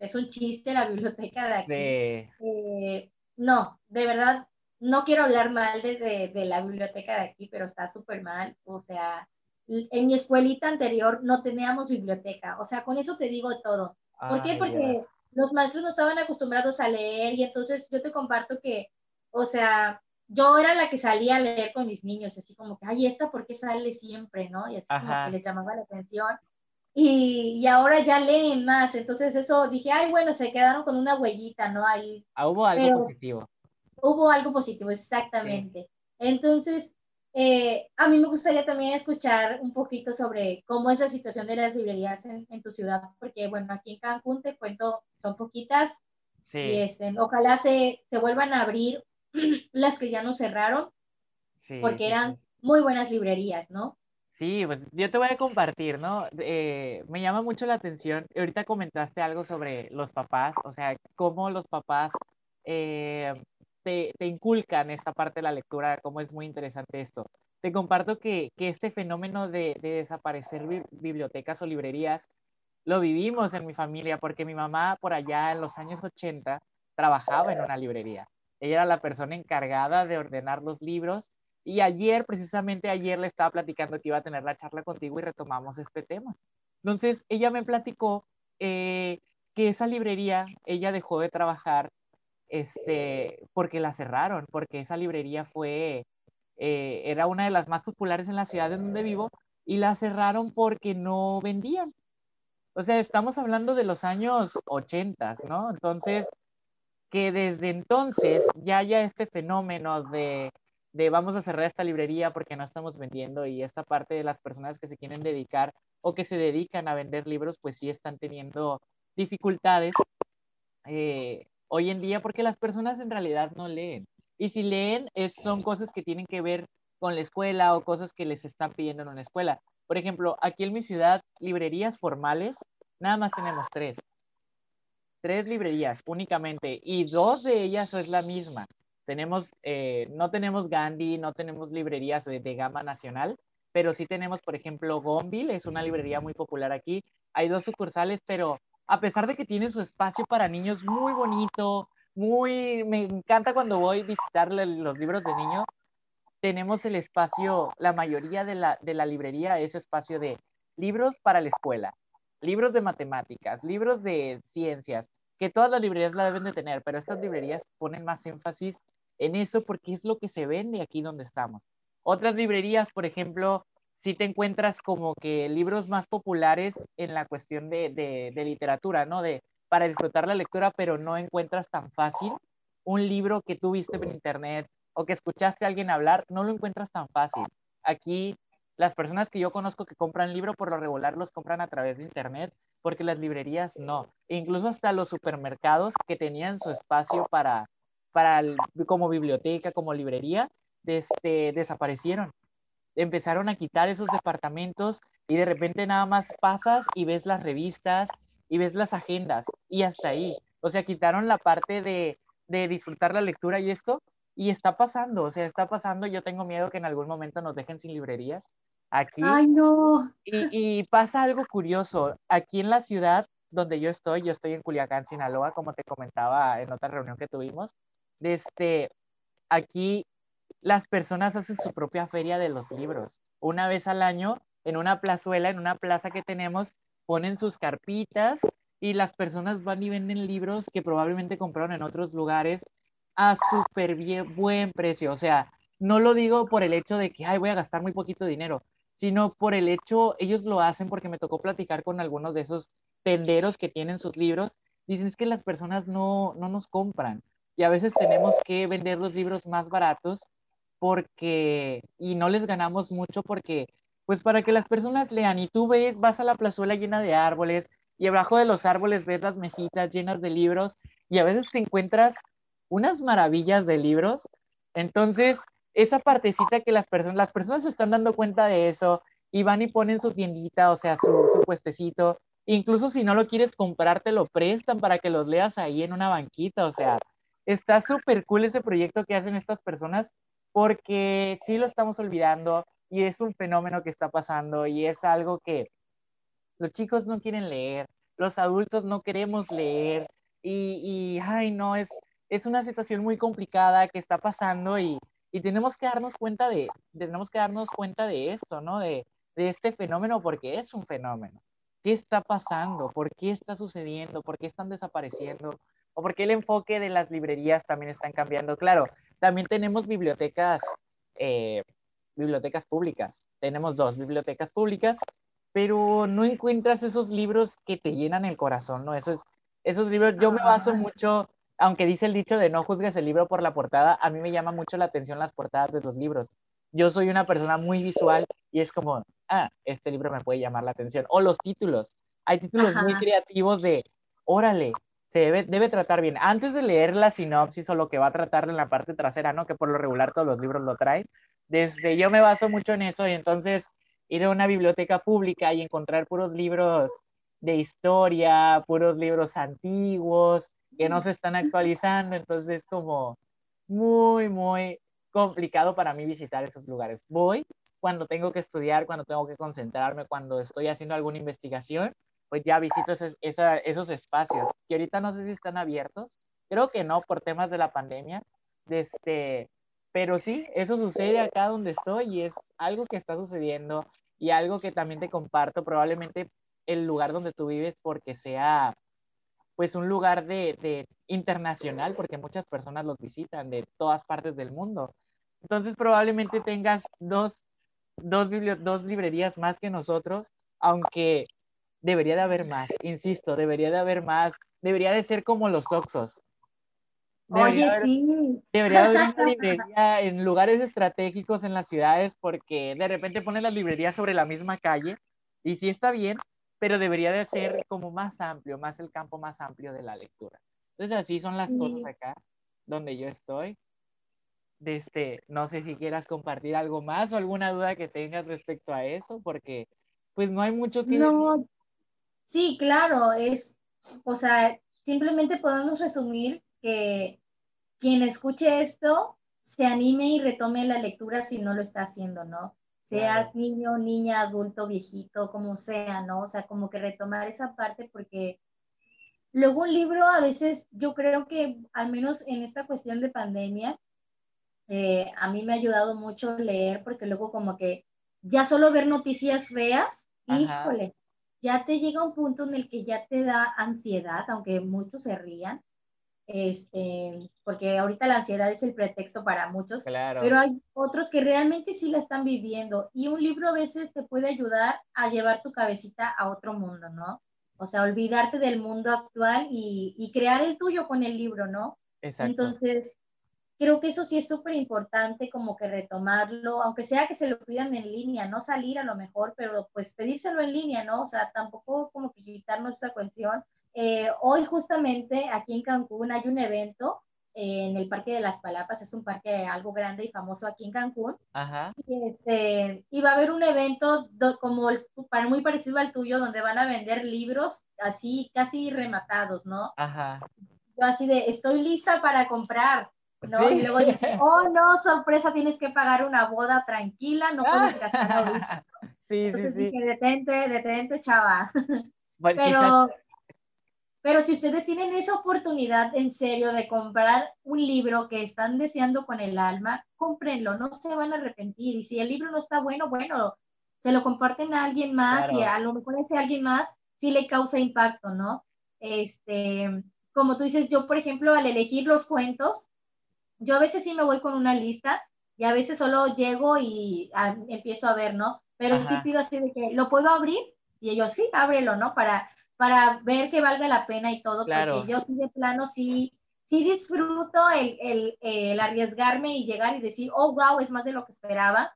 es un chiste la biblioteca de aquí. Sí. Eh, no, de verdad, no quiero hablar mal de, de, de la biblioteca de aquí, pero está súper mal. O sea, en mi escuelita anterior no teníamos biblioteca. O sea, con eso te digo todo. ¿Por qué? Porque los maestros no estaban acostumbrados a leer y entonces yo te comparto que, o sea, yo era la que salía a leer con mis niños, así como que, ay, esta, ¿por qué sale siempre, no? Y así como Ajá. que les llamaba la atención. Y, y ahora ya leen más, entonces eso dije, ay, bueno, se quedaron con una huellita, ¿no? Ahí Ah, hubo algo Pero- positivo. hubo algo positivo, exactamente. Entonces, eh, a mí me gustaría también escuchar un poquito sobre cómo es la situación de las librerías en, en tu ciudad, porque bueno, aquí en Cancún te cuento, son poquitas y Sí, este, ojalá se, se vuelvan a abrir las que ya no cerraron, sí. porque eran sí. muy buenas librerías, ¿no? Sí, pues yo te voy a compartir, ¿no? Eh, me llama mucho la atención. Ahorita comentaste algo sobre los papás, o sea, cómo los papás eh, te, te inculcan esta parte de la lectura, cómo es muy interesante esto. Te comparto que, que este fenómeno de, de desaparecer bibliotecas o librerías lo vivimos en mi familia porque mi mamá por allá en los años 80 trabajaba en una librería. Ella era la persona encargada de ordenar los libros y ayer, precisamente ayer, le estaba platicando que iba a tener la charla contigo y retomamos este tema. Entonces, ella me platicó eh, que esa librería, ella dejó de trabajar este, porque la cerraron, porque esa librería fue, eh, era una de las más populares en la ciudad en donde vivo y la cerraron porque no vendían. O sea, estamos hablando de los años 80, ¿no? Entonces, que desde entonces ya haya este fenómeno de, de vamos a cerrar esta librería porque no estamos vendiendo y esta parte de las personas que se quieren dedicar o que se dedican a vender libros, pues sí están teniendo dificultades eh, hoy en día porque las personas en realidad no leen. Y si leen, es, son cosas que tienen que ver con la escuela o cosas que les están pidiendo en una escuela. Por ejemplo, aquí en mi ciudad, librerías formales, nada más tenemos tres. Tres librerías únicamente y dos de ellas es la misma. Tenemos, eh, no tenemos Gandhi, no tenemos librerías de, de, gama nacional, pero sí tenemos, por ejemplo, Gonville, es una librería muy popular aquí. Hay dos sucursales, pero a pesar de que tiene su espacio para niños muy bonito, muy, me encanta cuando voy a visitar los libros de niños, tenemos el espacio, la mayoría de la, de la librería es espacio de libros para la escuela, libros de matemáticas, libros de ciencias, que todas las librerías la deben de tener, pero estas librerías ponen más énfasis en eso porque es lo que se vende aquí donde estamos. Otras librerías, por ejemplo, si te encuentras como que libros más populares en la cuestión de, de, literatura, ¿no? De, para disfrutar la lectura, pero no encuentras tan fácil un libro que tú viste en internet o que escuchaste a alguien hablar, no lo encuentras tan fácil. Aquí las personas que yo conozco que compran libro por lo regular los compran a través de internet porque las librerías no. E incluso hasta los supermercados que tenían su espacio para, para como biblioteca, como librería, este, desaparecieron. Empezaron a quitar esos departamentos y de repente nada más pasas y ves las revistas y ves las agendas y hasta ahí. O sea, quitaron la parte de, de disfrutar la lectura y esto y está pasando, o sea, está pasando. Yo tengo miedo que en algún momento nos dejen sin librerías aquí. Ay, no. Y, y pasa algo curioso. Aquí en la ciudad donde yo estoy, yo estoy en Culiacán, Sinaloa, como te comentaba en otra reunión que tuvimos. Este, aquí las personas hacen su propia feria de los libros. Una vez al año, en una plazuela, en una plaza que tenemos, ponen sus carpitas y las personas van y venden libros que probablemente compraron en otros lugares a súper buen precio. O sea, no lo digo por el hecho de que, ay, voy a gastar muy poquito dinero, sino por el hecho, ellos lo hacen porque me tocó platicar con algunos de esos tenderos que tienen sus libros. Dicen es que las personas no, no nos compran y a veces tenemos que vender los libros más baratos porque, y no les ganamos mucho porque, pues para que las personas lean y tú ves, vas a la plazuela llena de árboles y abajo de los árboles ves las mesitas llenas de libros y a veces te encuentras unas maravillas de libros. Entonces, esa partecita que las personas, las personas se están dando cuenta de eso y van y ponen su tiendita, o sea, su, su puestecito. Incluso si no lo quieres comprar, te lo prestan para que los leas ahí en una banquita. O sea, está súper cool ese proyecto que hacen estas personas porque sí lo estamos olvidando y es un fenómeno que está pasando y es algo que los chicos no quieren leer, los adultos no queremos leer y, y ay, no, es, es una situación muy complicada que está pasando y, y tenemos que darnos cuenta de, tenemos que darnos cuenta de esto, ¿no? De, de este fenómeno porque es un fenómeno. ¿Qué está pasando? ¿Por qué está sucediendo? ¿Por qué están desapareciendo? ¿O por qué el enfoque de las librerías también están cambiando? Claro, también tenemos bibliotecas, eh, bibliotecas públicas. Tenemos dos bibliotecas públicas, pero no encuentras esos libros que te llenan el corazón, ¿no? Esos, esos libros, yo me baso mucho aunque dice el dicho de no juzgues el libro por la portada, a mí me llama mucho la atención las portadas de los libros. Yo soy una persona muy visual y es como, ah, este libro me puede llamar la atención. O los títulos. Hay títulos Ajá. muy creativos de, órale, se debe, debe tratar bien. Antes de leer la sinopsis o lo que va a tratar en la parte trasera, ¿no? Que por lo regular todos los libros lo traen. Desde yo me baso mucho en eso y entonces ir a una biblioteca pública y encontrar puros libros de historia, puros libros antiguos, que no se están actualizando, entonces como, muy, muy complicado para mí visitar esos lugares. Voy cuando tengo que estudiar, cuando tengo que concentrarme, cuando estoy haciendo alguna investigación, pues ya visito esos, esos espacios, que ahorita no sé si están abiertos, creo que no por temas de la pandemia, este, pero sí, eso sucede acá donde estoy y es algo que está sucediendo y algo que también te comparto, probablemente el lugar donde tú vives porque sea pues un lugar de, de internacional, porque muchas personas los visitan de todas partes del mundo. Entonces probablemente tengas dos, dos, dos librerías más que nosotros, aunque debería de haber más, insisto, debería de haber más, debería de ser como los Oxos. Oye, sí. Debería haber una librería en lugares estratégicos en las ciudades porque de repente ponen las librerías sobre la misma calle y sí está bien, pero debería de ser como más amplio, más el campo más amplio de la lectura. Entonces así son las cosas acá donde yo estoy. Este, no sé si quieras compartir algo más o alguna duda que tengas respecto a eso, porque pues no hay mucho que decir. Sí, claro, es, o sea, simplemente podemos resumir que quien escuche esto se anime y retome la lectura si no lo está haciendo, ¿no? Seas niño, niña, adulto, viejito, como sea, ¿no? O sea, como que retomar esa parte porque luego un libro a veces yo creo que al menos en esta cuestión de pandemia, eh, a mí me ha ayudado mucho leer porque luego como que ya solo ver noticias feas, híjole, ya te llega un punto en el que ya te da ansiedad, aunque muchos se rían, este, porque ahorita la ansiedad es el pretexto para muchos, pero hay otros que realmente sí la están viviendo y un libro a veces te puede ayudar a llevar tu cabecita a otro mundo, ¿no? O sea, olvidarte del mundo actual y, y crear el tuyo con el libro, ¿no? Exacto. Entonces, creo que eso sí es súper importante como que retomarlo, aunque sea que se lo pidan en línea, no salir a lo mejor, pero pues pedírselo en línea, ¿no? O sea, tampoco como que quitarnos esa cuestión eh, hoy justamente aquí en Cancún hay un evento eh, en el Parque de las Palapas, es un parque algo grande y famoso aquí en Cancún. Ajá. Y, este, va a haber un evento como para, muy parecido al tuyo, donde van a vender libros así casi rematados, ¿no? Ajá. Yo así de, estoy lista para comprar. ¿No? Y luego dije, oh no, sorpresa, tienes que pagar una boda tranquila, no puedes gastar Sí, sí, sí. Dije, detente, detente, chava. Bueno, Pero... Pero si ustedes tienen esa oportunidad en serio de comprar un libro que están deseando con el alma, cómprenlo, no se van a arrepentir. Y si el libro no está bueno, bueno, se lo comparten a alguien más y a lo mejor ese alguien más sí le causa impacto, ¿no? Este, como tú dices, yo, por ejemplo, al elegir los cuentos, yo a veces sí me voy con una lista y a veces solo llego y empiezo a ver, ¿no? Pero sí pido así de que, ¿lo puedo abrir? Y ellos, sí, ábrelo, ¿no? Para para ver que valga la pena y todo, porque yo sí de plano sí, sí disfruto el, el, arriesgarme y llegar y decir, oh, wow, es más de lo que esperaba.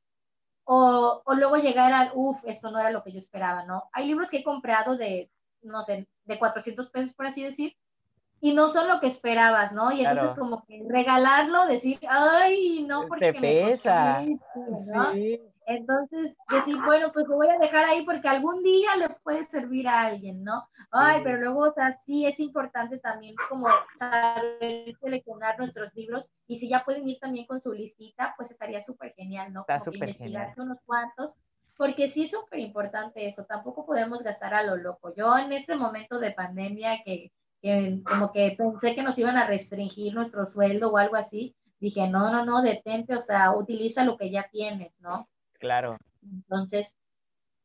O, o luego llegar al, uff, esto no era lo que yo esperaba, ¿no? Hay libros que he comprado de, no sé, de 400 pesos, por así decir, y no son lo que esperabas, ¿no? Y entonces como que regalarlo, decir, ay, no, porque Te pesa. Sí. Entonces, decir, bueno, pues lo voy a dejar ahí porque algún día le puede servir a alguien, ¿no? Ay, pero luego, o sea, sí es importante también como saber seleccionar nuestros libros y si ya pueden ir también con su listita, pues estaría súper genial, ¿no? Está súper investigarse unos cuantos, porque sí es súper importante eso, tampoco podemos gastar a lo loco. Yo en este momento de pandemia que, que como que pensé que nos iban a restringir nuestro sueldo o algo así, dije, no, no, no, detente, o sea, utiliza lo que ya tienes, ¿no? Claro. Entonces,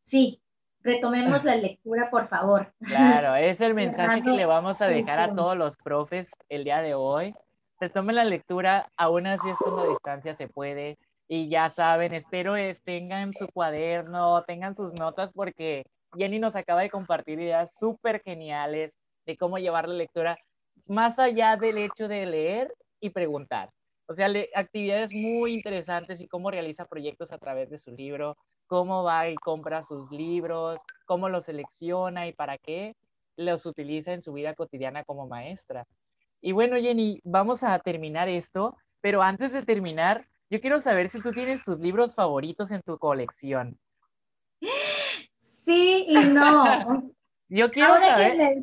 sí, retomemos la lectura, por favor. Claro, es el mensaje que le vamos a dejar a todos los profes el día de hoy. Retomen la lectura, aún así estando a distancia se puede. Y ya saben, espero es, tengan su cuaderno, tengan sus notas, porque Jenny nos acaba de compartir ideas súper geniales de cómo llevar la lectura más allá del hecho de leer y preguntar. O sea, actividades muy interesantes y cómo realiza proyectos a través de su libro, cómo va y compra sus libros, cómo los selecciona y para qué los utiliza en su vida cotidiana como maestra. Y bueno, Jenny, vamos a terminar esto, pero antes de terminar, yo quiero saber si tú tienes tus libros favoritos en tu colección. Sí y no. yo quiero saber.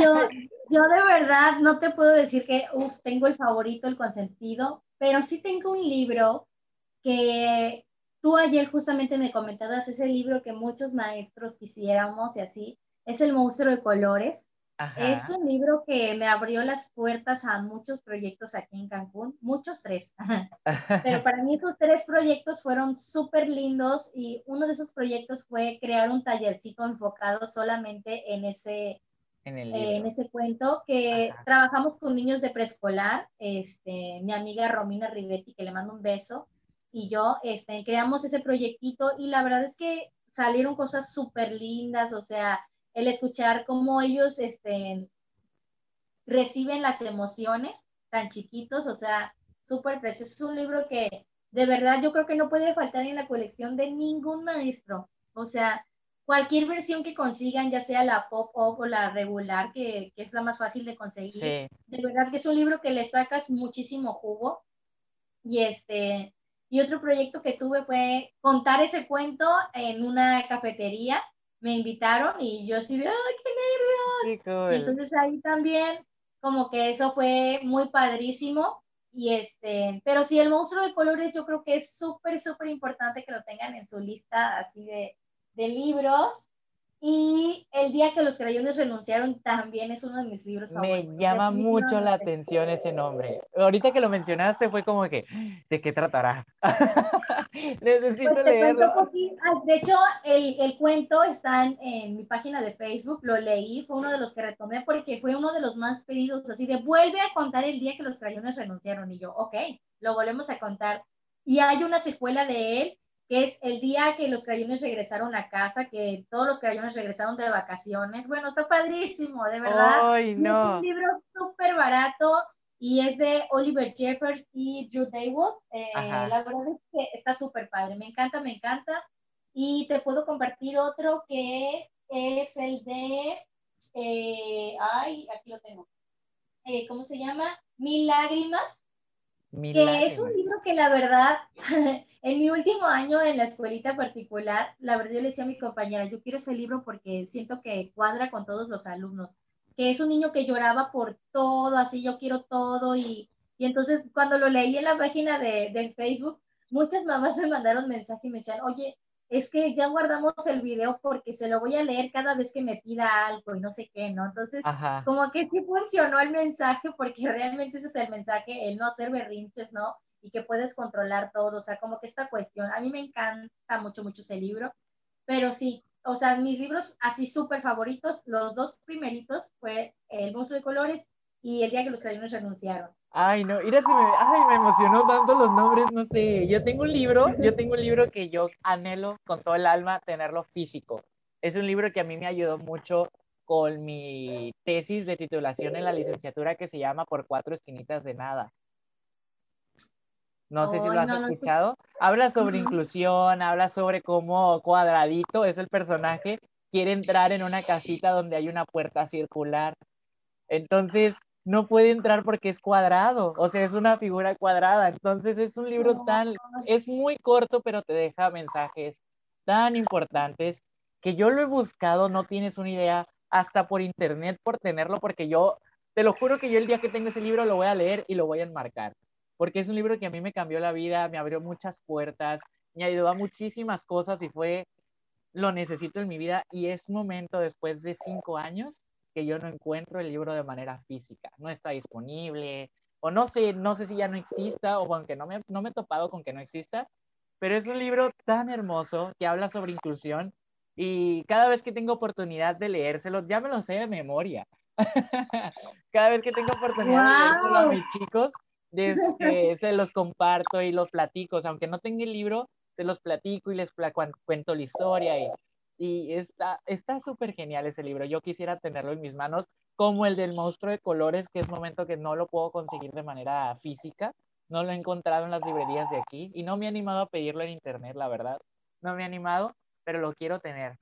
Yo, yo de verdad no te puedo decir que, uff, tengo el favorito, el consentido, pero sí tengo un libro que tú ayer justamente me comentabas, ese libro que muchos maestros quisiéramos y así, es El monstruo de colores. Es un libro que me abrió las puertas a muchos proyectos aquí en Cancún, muchos tres, pero para mí esos tres proyectos fueron súper lindos y uno de esos proyectos fue crear un tallercito enfocado solamente en ese, en, ese cuento que trabajamos con niños de preescolar, este, mi amiga Romina Rivetti, que le mando un beso, y yo este, creamos ese proyectito y la verdad es que salieron cosas súper lindas, o sea, el escuchar cómo ellos este, reciben las emociones tan chiquitos, o sea, súper precioso. Es un libro que de verdad yo creo que no puede faltar en la colección de ningún maestro. O sea, cualquier versión que consigan, ya sea la pop-up o la regular, que, que, es la más fácil de conseguir, de verdad que es un libro que le sacas muchísimo jugo. Y este, y otro proyecto que tuve fue contar ese cuento en una cafetería me invitaron y yo así de, ¡ay, qué nervios! Y entonces ahí también como que eso fue muy padrísimo. Y este, pero sí, el monstruo de colores yo creo que es súper, súper importante que lo tengan en su lista así de, de libros. Y El día que los crayones renunciaron también es uno de mis libros favoritos. Me llama mucho la atención ese nombre. Ahorita que lo mencionaste fue como que, ¿de qué tratará? Necesito pues leerlo. De hecho, el, el cuento está en, en, mi página de Facebook, lo leí, fue uno de los que retomé porque fue uno de los más pedidos, así de vuelve a contar el día que los crayones renunciaron. Y yo, ok, lo volvemos a contar. Y hay una secuela de él que es el día que los crayones regresaron a casa, que todos los crayones regresaron de vacaciones. Bueno, está padrísimo, de verdad. Ay, no. Es un libro súper barato y es de Oliver Jeffers y Drew Daywood. Eh, la verdad es que está súper padre, me encanta, me encanta. Y te puedo compartir otro que es el de, eh, ay, aquí lo tengo. Eh, ¿Cómo se llama? Mil lágrimas que es un libro que la verdad, en mi último año en la escuelita particular, la verdad yo le decía a mi compañera, yo quiero ese libro porque siento que cuadra con todos los alumnos, que es un niño que lloraba por todo, así yo quiero todo y, y entonces cuando lo leí en la página de, de Facebook, muchas mamás me mandaron mensaje y me decían, oye, es que ya guardamos el video porque se lo voy a leer cada vez que me pida algo y no sé qué, ¿no? Entonces, como que sí funcionó el mensaje porque realmente ese es el mensaje, el no hacer berrinches, ¿no? Y que puedes controlar todo, o sea, como que esta cuestión, a mí me encanta mucho, mucho ese libro, pero sí, o sea, mis libros así súper favoritos, los dos primeritos fue El monstruo de colores y El día que los crayones renunciaron. Ay, no, mira si me, ay, me emocionó tanto los nombres, no sé. Yo tengo un libro, yo tengo un libro que yo anhelo con todo el alma tenerlo físico. Es un libro que a mí me ayudó mucho con mi tesis de titulación en la licenciatura que se llama Por cuatro esquinitas de nada. No sé si lo has escuchado. Habla sobre inclusión, habla sobre cómo cuadradito es el personaje, quiere entrar en una casita donde hay una puerta circular. Entonces, no puede entrar porque es cuadrado, o sea, es una figura cuadrada. Entonces es un libro tan, es muy corto, pero te deja mensajes tan importantes que yo lo he buscado, no tienes una idea, hasta por internet por tenerlo, porque yo, te lo juro que yo el día que tengo ese libro lo voy a leer y lo voy a enmarcar, porque es un libro que a mí me cambió la vida, me abrió muchas puertas, me ayudó a muchísimas cosas y fue, lo necesito en mi vida y es momento después de cinco años que yo no encuentro el libro de manera física, no está disponible, o no sé, no sé si ya no exista, o aunque no me, no me he topado con que no exista, pero es un libro tan hermoso que habla sobre inclusión y cada vez que tengo oportunidad de leérselo, ya me lo sé de memoria. cada vez que tengo oportunidad de leérselo a mis chicos, desde, se los comparto y los platico, aunque no tenga el libro, se los platico y les cuento la historia y y está está súper genial ese libro. Yo quisiera tenerlo en mis manos, como el del monstruo de colores, que es momento que no lo puedo conseguir de manera física. No lo he encontrado en las librerías de aquí y no me he animado a pedirlo en internet, la verdad. No me he animado, pero lo quiero tener.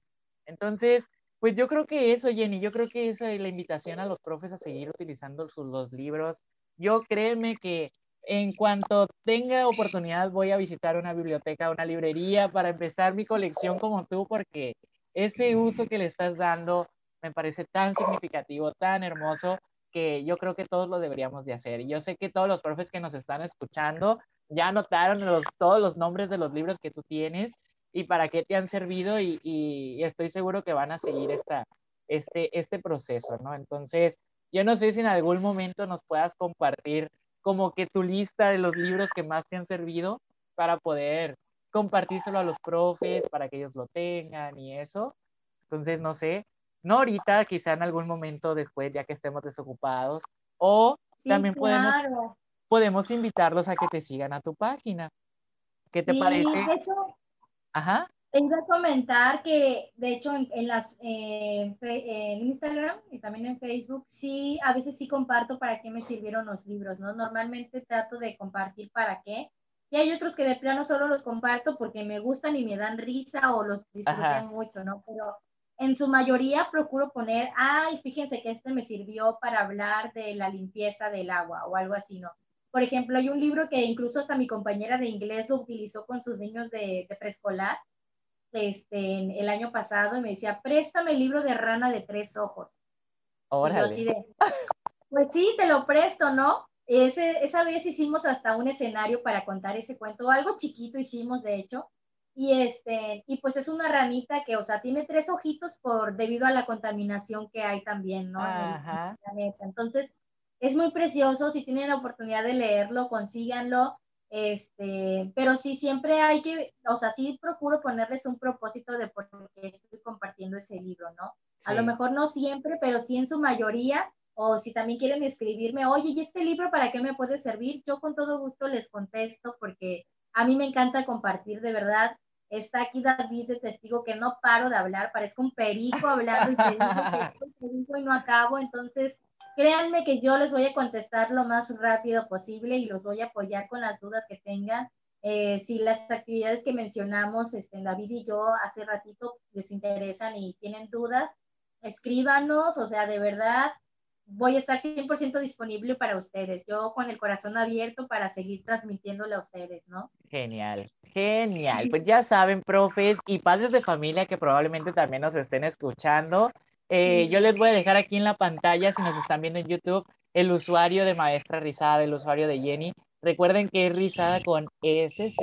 Entonces, pues yo creo que eso, Jenny, yo creo que esa es la invitación a los profes a seguir utilizando sus, los libros. Yo créeme que en cuanto tenga oportunidad voy a visitar una biblioteca, una librería para empezar mi colección como tú, porque ese uso que le estás dando me parece tan significativo, tan hermoso, que yo creo que todos lo deberíamos de hacer. Yo sé que todos los profes que nos están escuchando ya anotaron todos los nombres de los libros que tú tienes y para qué te han servido y, y estoy seguro que van a seguir esta, este, este proceso, ¿no? Entonces, yo no sé si en algún momento nos puedas compartir como que tu lista de los libros que más te han servido para poder compartírselo a los profes, para que ellos lo tengan y eso. Entonces, no sé, no ahorita, quizá en algún momento después, ya que estemos desocupados, o también podemos, podemos invitarlos a que te sigan a tu página. ¿Qué te parece? De hecho, Ajá. Te iba a comentar que, de hecho, en, las, en Instagram y también en Facebook, sí, a veces sí comparto para qué me sirvieron los libros, ¿no? Normalmente trato de compartir para qué. Y hay otros que de plano solo los comparto porque me gustan y me dan risa o los disfrutan mucho, ¿no? Pero en su mayoría procuro poner, ay, fíjense que este me sirvió para hablar de la limpieza del agua o algo así, ¿no? Por ejemplo, hay un libro que incluso hasta mi compañera de inglés lo utilizó con sus niños de, de preescolar este, el año pasado y me decía, préstame el libro de Rana de Tres Ojos. Órale. pues sí, te lo presto, ¿no? Ese, esa vez hicimos hasta un escenario para contar ese cuento, algo chiquito hicimos de hecho, y este, y pues es una ranita que, o sea, tiene tres ojitos por debido a la contaminación que hay también, ¿no? Ajá. Entonces, es muy precioso, si tienen la oportunidad de leerlo, consíganlo. Este, pero sí, siempre hay que, o sea, sí procuro ponerles un propósito de por qué estoy compartiendo ese libro, ¿no? A lo mejor no siempre, pero sí en su mayoría, o si también quieren escribirme, oye, ¿y este libro para qué me puede servir? Yo con todo gusto les contesto porque a mí me encanta compartir, de verdad. Está aquí David de testigo que no paro de hablar, parezco un perico hablando y y no acabo, entonces Créanme que yo les voy a contestar lo más rápido posible y los voy a apoyar con las dudas que tengan. Eh, si las actividades que mencionamos, este, David y yo hace ratito les interesan y tienen dudas, escríbanos, o sea, de verdad, voy a estar 100% disponible para ustedes. Yo con el corazón abierto para seguir transmitiéndole a ustedes, ¿no? Genial, genial. Pues ya saben, profes y padres de familia que probablemente también nos estén escuchando, eh, yo les voy a dejar aquí en la pantalla, si nos están viendo en YouTube, el usuario de Maestra Rizada, el usuario de Jenny. Recuerden que es Rizada con SZ,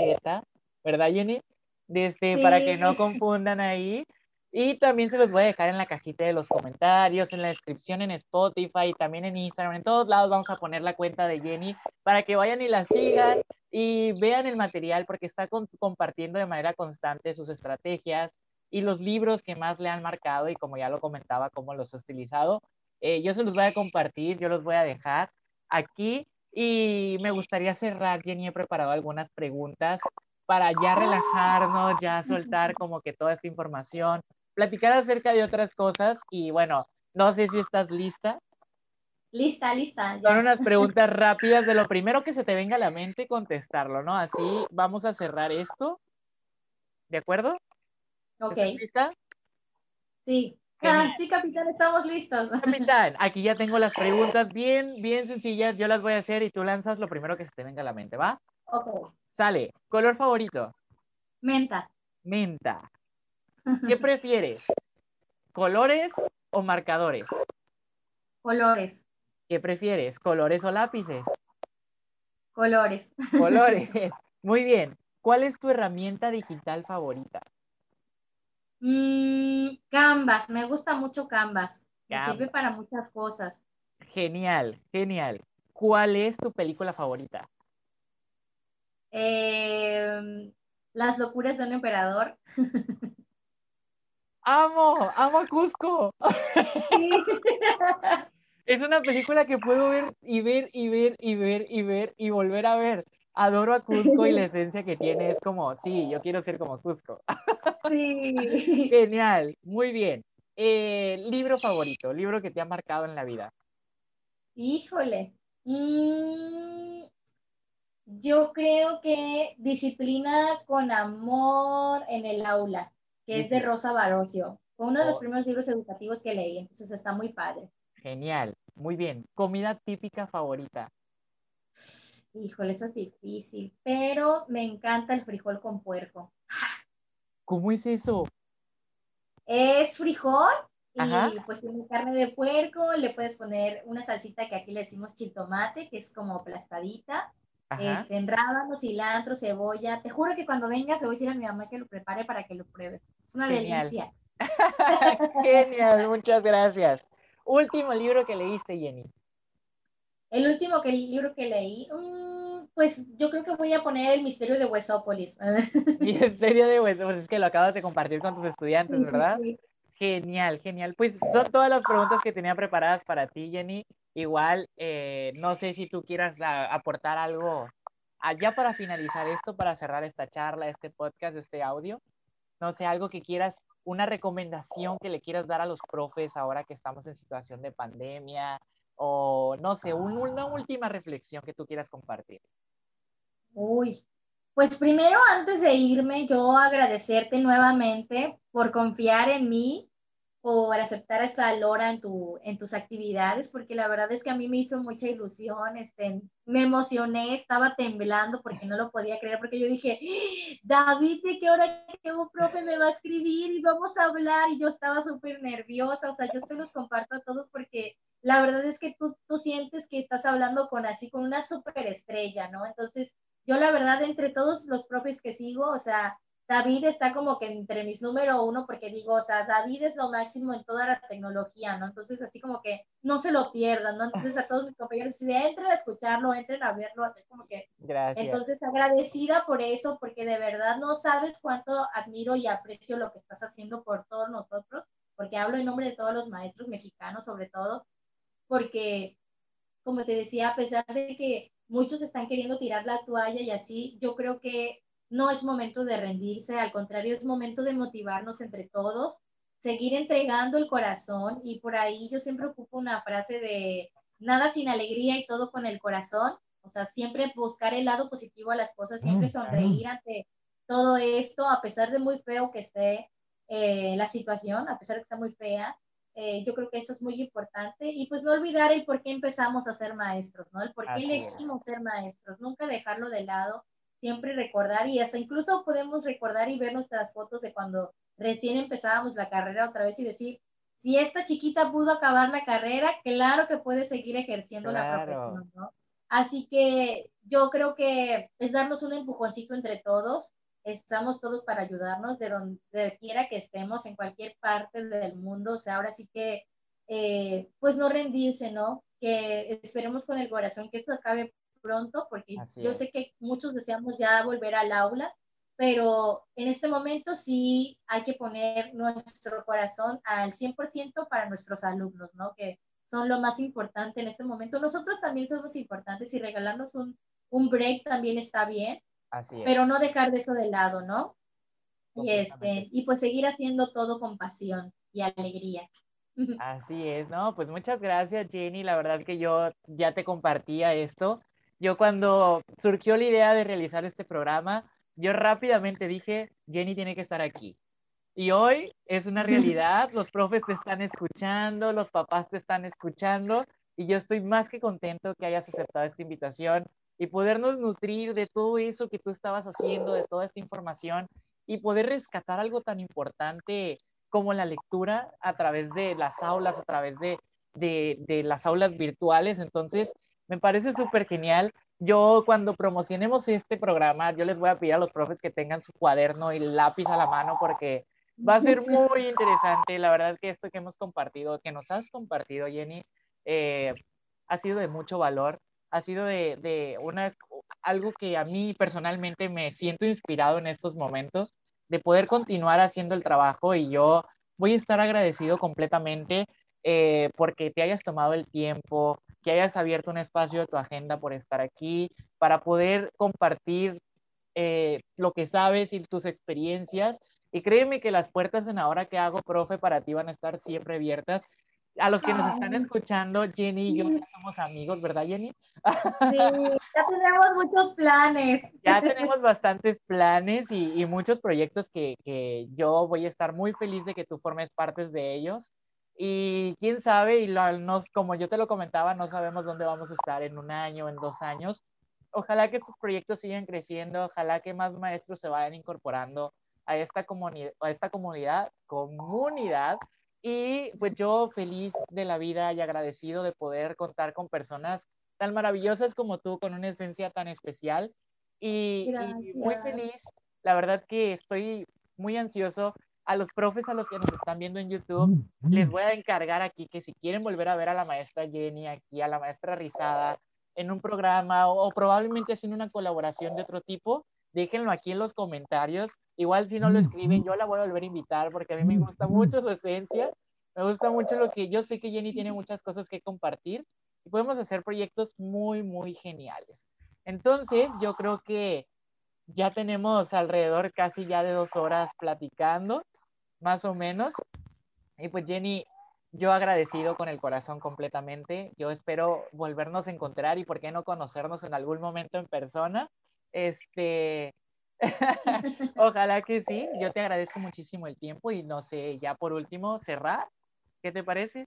¿verdad, Jenny? Desde, Para que no confundan ahí. Y también se los voy a dejar en la cajita de los comentarios, en la descripción en Spotify, y también en Instagram, en todos lados vamos a poner la cuenta de Jenny para que vayan y la sigan y vean el material porque está compartiendo de manera constante sus estrategias, y los libros que más le han marcado y como ya lo comentaba, cómo los ha utilizado. Eh, yo se los voy a compartir, yo los voy a dejar aquí y me gustaría cerrar, Jenny, he preparado algunas preguntas para ya relajarnos, ya soltar como que toda esta información, platicar acerca de otras cosas y bueno, no sé si estás lista. Lista, lista. Son unas preguntas rápidas de lo primero que se te venga a la mente contestarlo, ¿no? Así vamos a cerrar esto. ¿De acuerdo? Ok. lista? Sí. Ah, sí, capitán, estamos listos. Capitán, aquí ya tengo las preguntas bien, bien sencillas. Yo las voy a hacer y tú lanzas lo primero que se te venga a la mente, ¿va? Ok. Sale. ¿Color favorito? Menta. Menta. ¿Qué prefieres? ¿Colores o marcadores? Colores. ¿Qué prefieres? ¿Colores o lápices? Colores. Colores. Muy bien. ¿Cuál es tu herramienta digital favorita? Mm, Canvas, me gusta mucho Canvas. Me sirve para muchas cosas. Genial, genial. ¿Cuál es tu película favorita? Em, Las locuras de un emperador. amo, amo a Cusco. es una película que puedo ver y ver y ver y ver y ver y volver a ver adoro a Cusco y la esencia que tiene es como, sí, yo quiero ser como Cusco. Sí. Genial, muy bien. Eh, libro favorito, libro que te ha marcado en la vida. Híjole. Mm, yo creo que Disciplina con Amor en el Aula, que es de Rosa Barocio. Fue uno de los oh. primeros libros educativos que leí, entonces está muy padre. Genial, muy bien. Comida típica favorita. Híjole, eso es difícil, pero me encanta el frijol con puerco. ¿Cómo es eso? Es frijol Y pues tiene carne de puerco, le puedes poner una salsita que aquí le decimos chiltomate, que es como aplastadita, este, en rábanos, cilantro, cebolla. Te juro que cuando vengas le voy a decir a mi mamá que lo prepare para que lo pruebes. Es una delicia. Genial, muchas gracias. Último libro que leíste, Jenny. El último que, libro que leí, mm, pues yo creo que voy a poner El misterio de Huesópolis. Misterio de Huesópolis, es que lo acabas de compartir con tus estudiantes, ¿verdad? Genial, genial. Pues son todas las preguntas que tenía preparadas para ti, Jenny. Igual, eh, no sé si tú quieras aportar algo allá para finalizar esto, para cerrar esta charla, este podcast, este audio. No sé, algo que quieras, una recomendación que le quieras dar a los profes ahora que estamos en situación de pandemia, o no sé, una última reflexión que tú quieras compartir. Uy, pues primero, antes de irme, yo agradecerte nuevamente por confiar en mí por aceptar esta Lora en, tu, en tus actividades, porque la verdad es que a mí me hizo mucha ilusión, este, me emocioné, estaba temblando porque no lo podía creer, porque yo dije, David, ¿de qué hora que un profe me va a escribir y vamos a hablar? Y yo estaba súper nerviosa, o sea, yo se los comparto a todos porque la verdad es que tú, tú sientes que estás hablando con así, con una súper estrella, ¿no? Entonces, yo la verdad, entre todos los profes que sigo, o sea, David está como que entre mis número uno porque digo, o sea, David es lo máximo en toda la tecnología, ¿no? Entonces, así como que no se lo pierdan, ¿no? Entonces, a todos mis compañeros, si entren a escucharlo, entren a verlo, así como que... Gracias. Entonces, agradecida por eso, porque de verdad no sabes cuánto admiro y aprecio lo que estás haciendo por todos nosotros, porque hablo en nombre de todos los maestros mexicanos, sobre todo, porque, como te decía, a pesar de que muchos están queriendo tirar la toalla y así, yo creo que no es momento de rendirse, al contrario, es momento de motivarnos entre todos, seguir entregando el corazón y por ahí yo siempre ocupo una frase de nada sin alegría y todo con el corazón, o sea, siempre buscar el lado positivo a las cosas, siempre mm, sonreír ante todo esto, a pesar de muy feo que esté eh, la situación, a pesar de que está muy fea, eh, yo creo que eso es muy importante y pues no olvidar el por qué empezamos a ser maestros, ¿no? El por qué elegimos ser maestros, nunca dejarlo de lado siempre recordar y hasta incluso podemos recordar y ver nuestras fotos de cuando recién empezábamos la carrera otra vez y decir, si esta chiquita pudo acabar la carrera, claro que puede seguir ejerciendo la profesión, ¿no? Así que yo creo que es darnos un empujoncito entre todos, estamos todos para ayudarnos de donde quiera que estemos, en cualquier parte del mundo, o sea, ahora sí que, eh, pues no rendirse, ¿no? Que esperemos con el corazón que esto acabe pronto, porque yo sé que muchos deseamos ya volver al aula, pero en este momento sí hay que poner nuestro corazón al 100% para nuestros alumnos, ¿no? Que son lo más importante en este momento. Nosotros también somos importantes y regalarnos un, un break también está bien, pero no dejar de eso de lado, ¿no? Y, este, y pues seguir haciendo todo con pasión y alegría. Así es, ¿no? Pues muchas gracias, Jenny. La verdad que yo ya te compartía esto yo cuando surgió la idea de realizar este programa, yo rápidamente dije, Jenny tiene que estar aquí. Y hoy es una realidad, los profes te están escuchando, los papás te están escuchando, y yo estoy más que contento que hayas aceptado esta invitación y podernos nutrir de todo eso que tú estabas haciendo, de toda esta información, y poder rescatar algo tan importante como la lectura a través de las aulas, a través de, de, de las aulas virtuales. Entonces, me parece súper genial. Yo cuando promocionemos este programa, yo les voy a pedir a los profes que tengan su cuaderno y lápiz a la mano porque va a ser muy interesante. La verdad que esto que hemos compartido, que nos has compartido, Jenny, eh, ha sido de mucho valor. Ha sido de, de una, algo que a mí personalmente me siento inspirado en estos momentos, de poder continuar haciendo el trabajo y yo voy a estar agradecido completamente eh, porque te hayas tomado el tiempo, que hayas abierto un espacio de tu agenda por estar aquí, para poder compartir eh, lo que sabes y tus experiencias. Y créeme que las puertas en ahora que hago, profe, para ti van a estar siempre abiertas. A los que nos están escuchando, Jenny y yo somos amigos, ¿verdad, Jenny? Sí, ya tenemos muchos planes. Ya tenemos bastantes planes y, y muchos proyectos que, que, yo voy a estar muy feliz de que tú formes partes de ellos. Y quién sabe, y nos, como yo te lo comentaba, no sabemos dónde vamos a estar en un año, en dos años. Ojalá que estos proyectos sigan creciendo, ojalá que más maestros se vayan incorporando a esta, comunidad, a esta comunidad, comunidad Y pues yo feliz de la vida y agradecido de poder contar con personas tan maravillosas como tú, con una esencia tan especial. Y, y muy feliz, la verdad que estoy muy ansioso. A los profes, a los que nos están viendo en YouTube, les voy a encargar aquí que si quieren volver a ver a la maestra Jenny aquí, a la maestra Rizada, en un programa o, o probablemente haciendo una colaboración de otro tipo, déjenlo aquí en los comentarios. Igual si no lo escriben, yo la voy a volver a invitar porque a mí me gusta mucho su esencia. Me gusta mucho lo que yo sé que Jenny tiene muchas cosas que compartir y podemos hacer proyectos muy, muy geniales. Entonces, yo creo que ya tenemos alrededor casi ya de dos horas platicando, más o menos. Y pues Jenny, yo agradecido con el corazón completamente. Yo espero volvernos a encontrar y por qué no conocernos en algún momento en persona. Este, ojalá que sí. Yo te agradezco muchísimo el tiempo y no sé, ya por último, cerrar. ¿Qué te parece?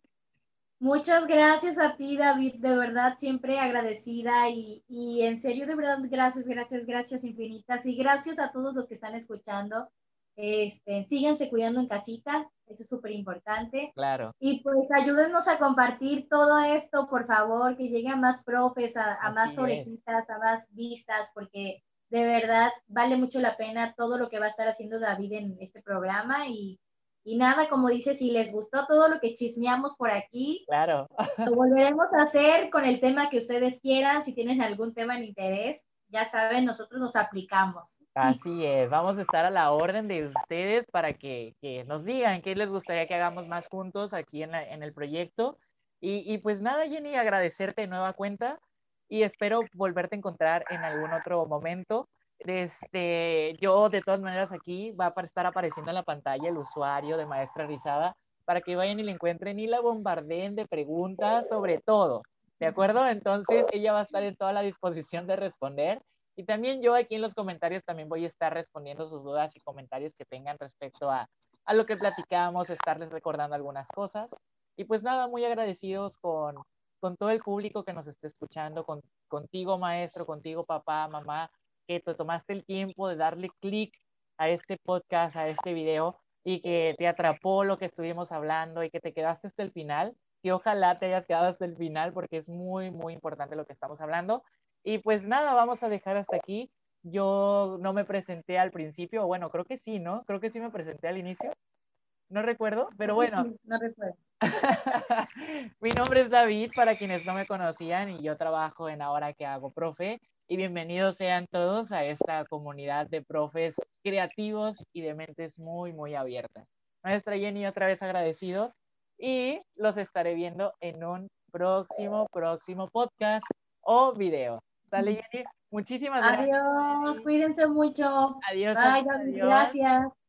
Muchas gracias a ti, David, de verdad, siempre agradecida y, y, en serio, de verdad, gracias, gracias, gracias infinitas y gracias a todos los que están escuchando. Este, síganse cuidando en casita, eso es súper importante. Claro. Y pues ayúdennos a compartir todo esto, por favor, que llegue a más profes, a, a más orejitas, a más vistas, porque de verdad vale mucho la pena todo lo que va a estar haciendo David en este programa y y nada, como dice, si les gustó todo lo que chismeamos por aquí, claro. lo volveremos a hacer con el tema que ustedes quieran. Si tienen algún tema en interés, ya saben, nosotros nos aplicamos. Así es, vamos a estar a la orden de ustedes para que, que nos digan qué les gustaría que hagamos más juntos aquí en, la, en el proyecto. Y, y, pues nada, Jenny, agradecerte de nueva cuenta y espero volverte a encontrar en algún otro momento. Este, yo de todas maneras aquí va a estar apareciendo en la pantalla el usuario de Maestra Rizada para que vayan y la encuentren y la bombardeen de preguntas sobre todo. ¿De acuerdo? Entonces ella va a estar en toda la disposición de responder. Y también yo aquí en los comentarios también voy a estar respondiendo sus dudas y comentarios que tengan respecto a, a lo que platicamos, estarles recordando algunas cosas. Y pues nada, muy agradecidos con, con todo el público que nos esté escuchando, con, contigo maestro, contigo papá, mamá, que te tomaste el tiempo de darle clic a este podcast, a este video y que te atrapó lo que estuvimos hablando y que te quedaste hasta el final. Y ojalá te hayas quedado hasta el final porque es muy, muy importante lo que estamos hablando. Y pues nada, vamos a dejar hasta aquí. Yo no me presenté al principio, bueno, creo que sí, ¿no? Creo que sí me presenté al inicio. No recuerdo, pero bueno. No recuerdo. Mi nombre es David, para quienes no me conocían, y yo trabajo en Ahora que hago profe y bienvenidos sean todos a esta comunidad de profes creativos y de mentes muy, muy abiertas. Maestra Jenny, otra vez agradecidos y los estaré viendo en un próximo, próximo podcast o video. Dale, Jenny. Muchísimas gracias. Adiós, cuídense mucho. Adiós. Bye, adiós. Gracias.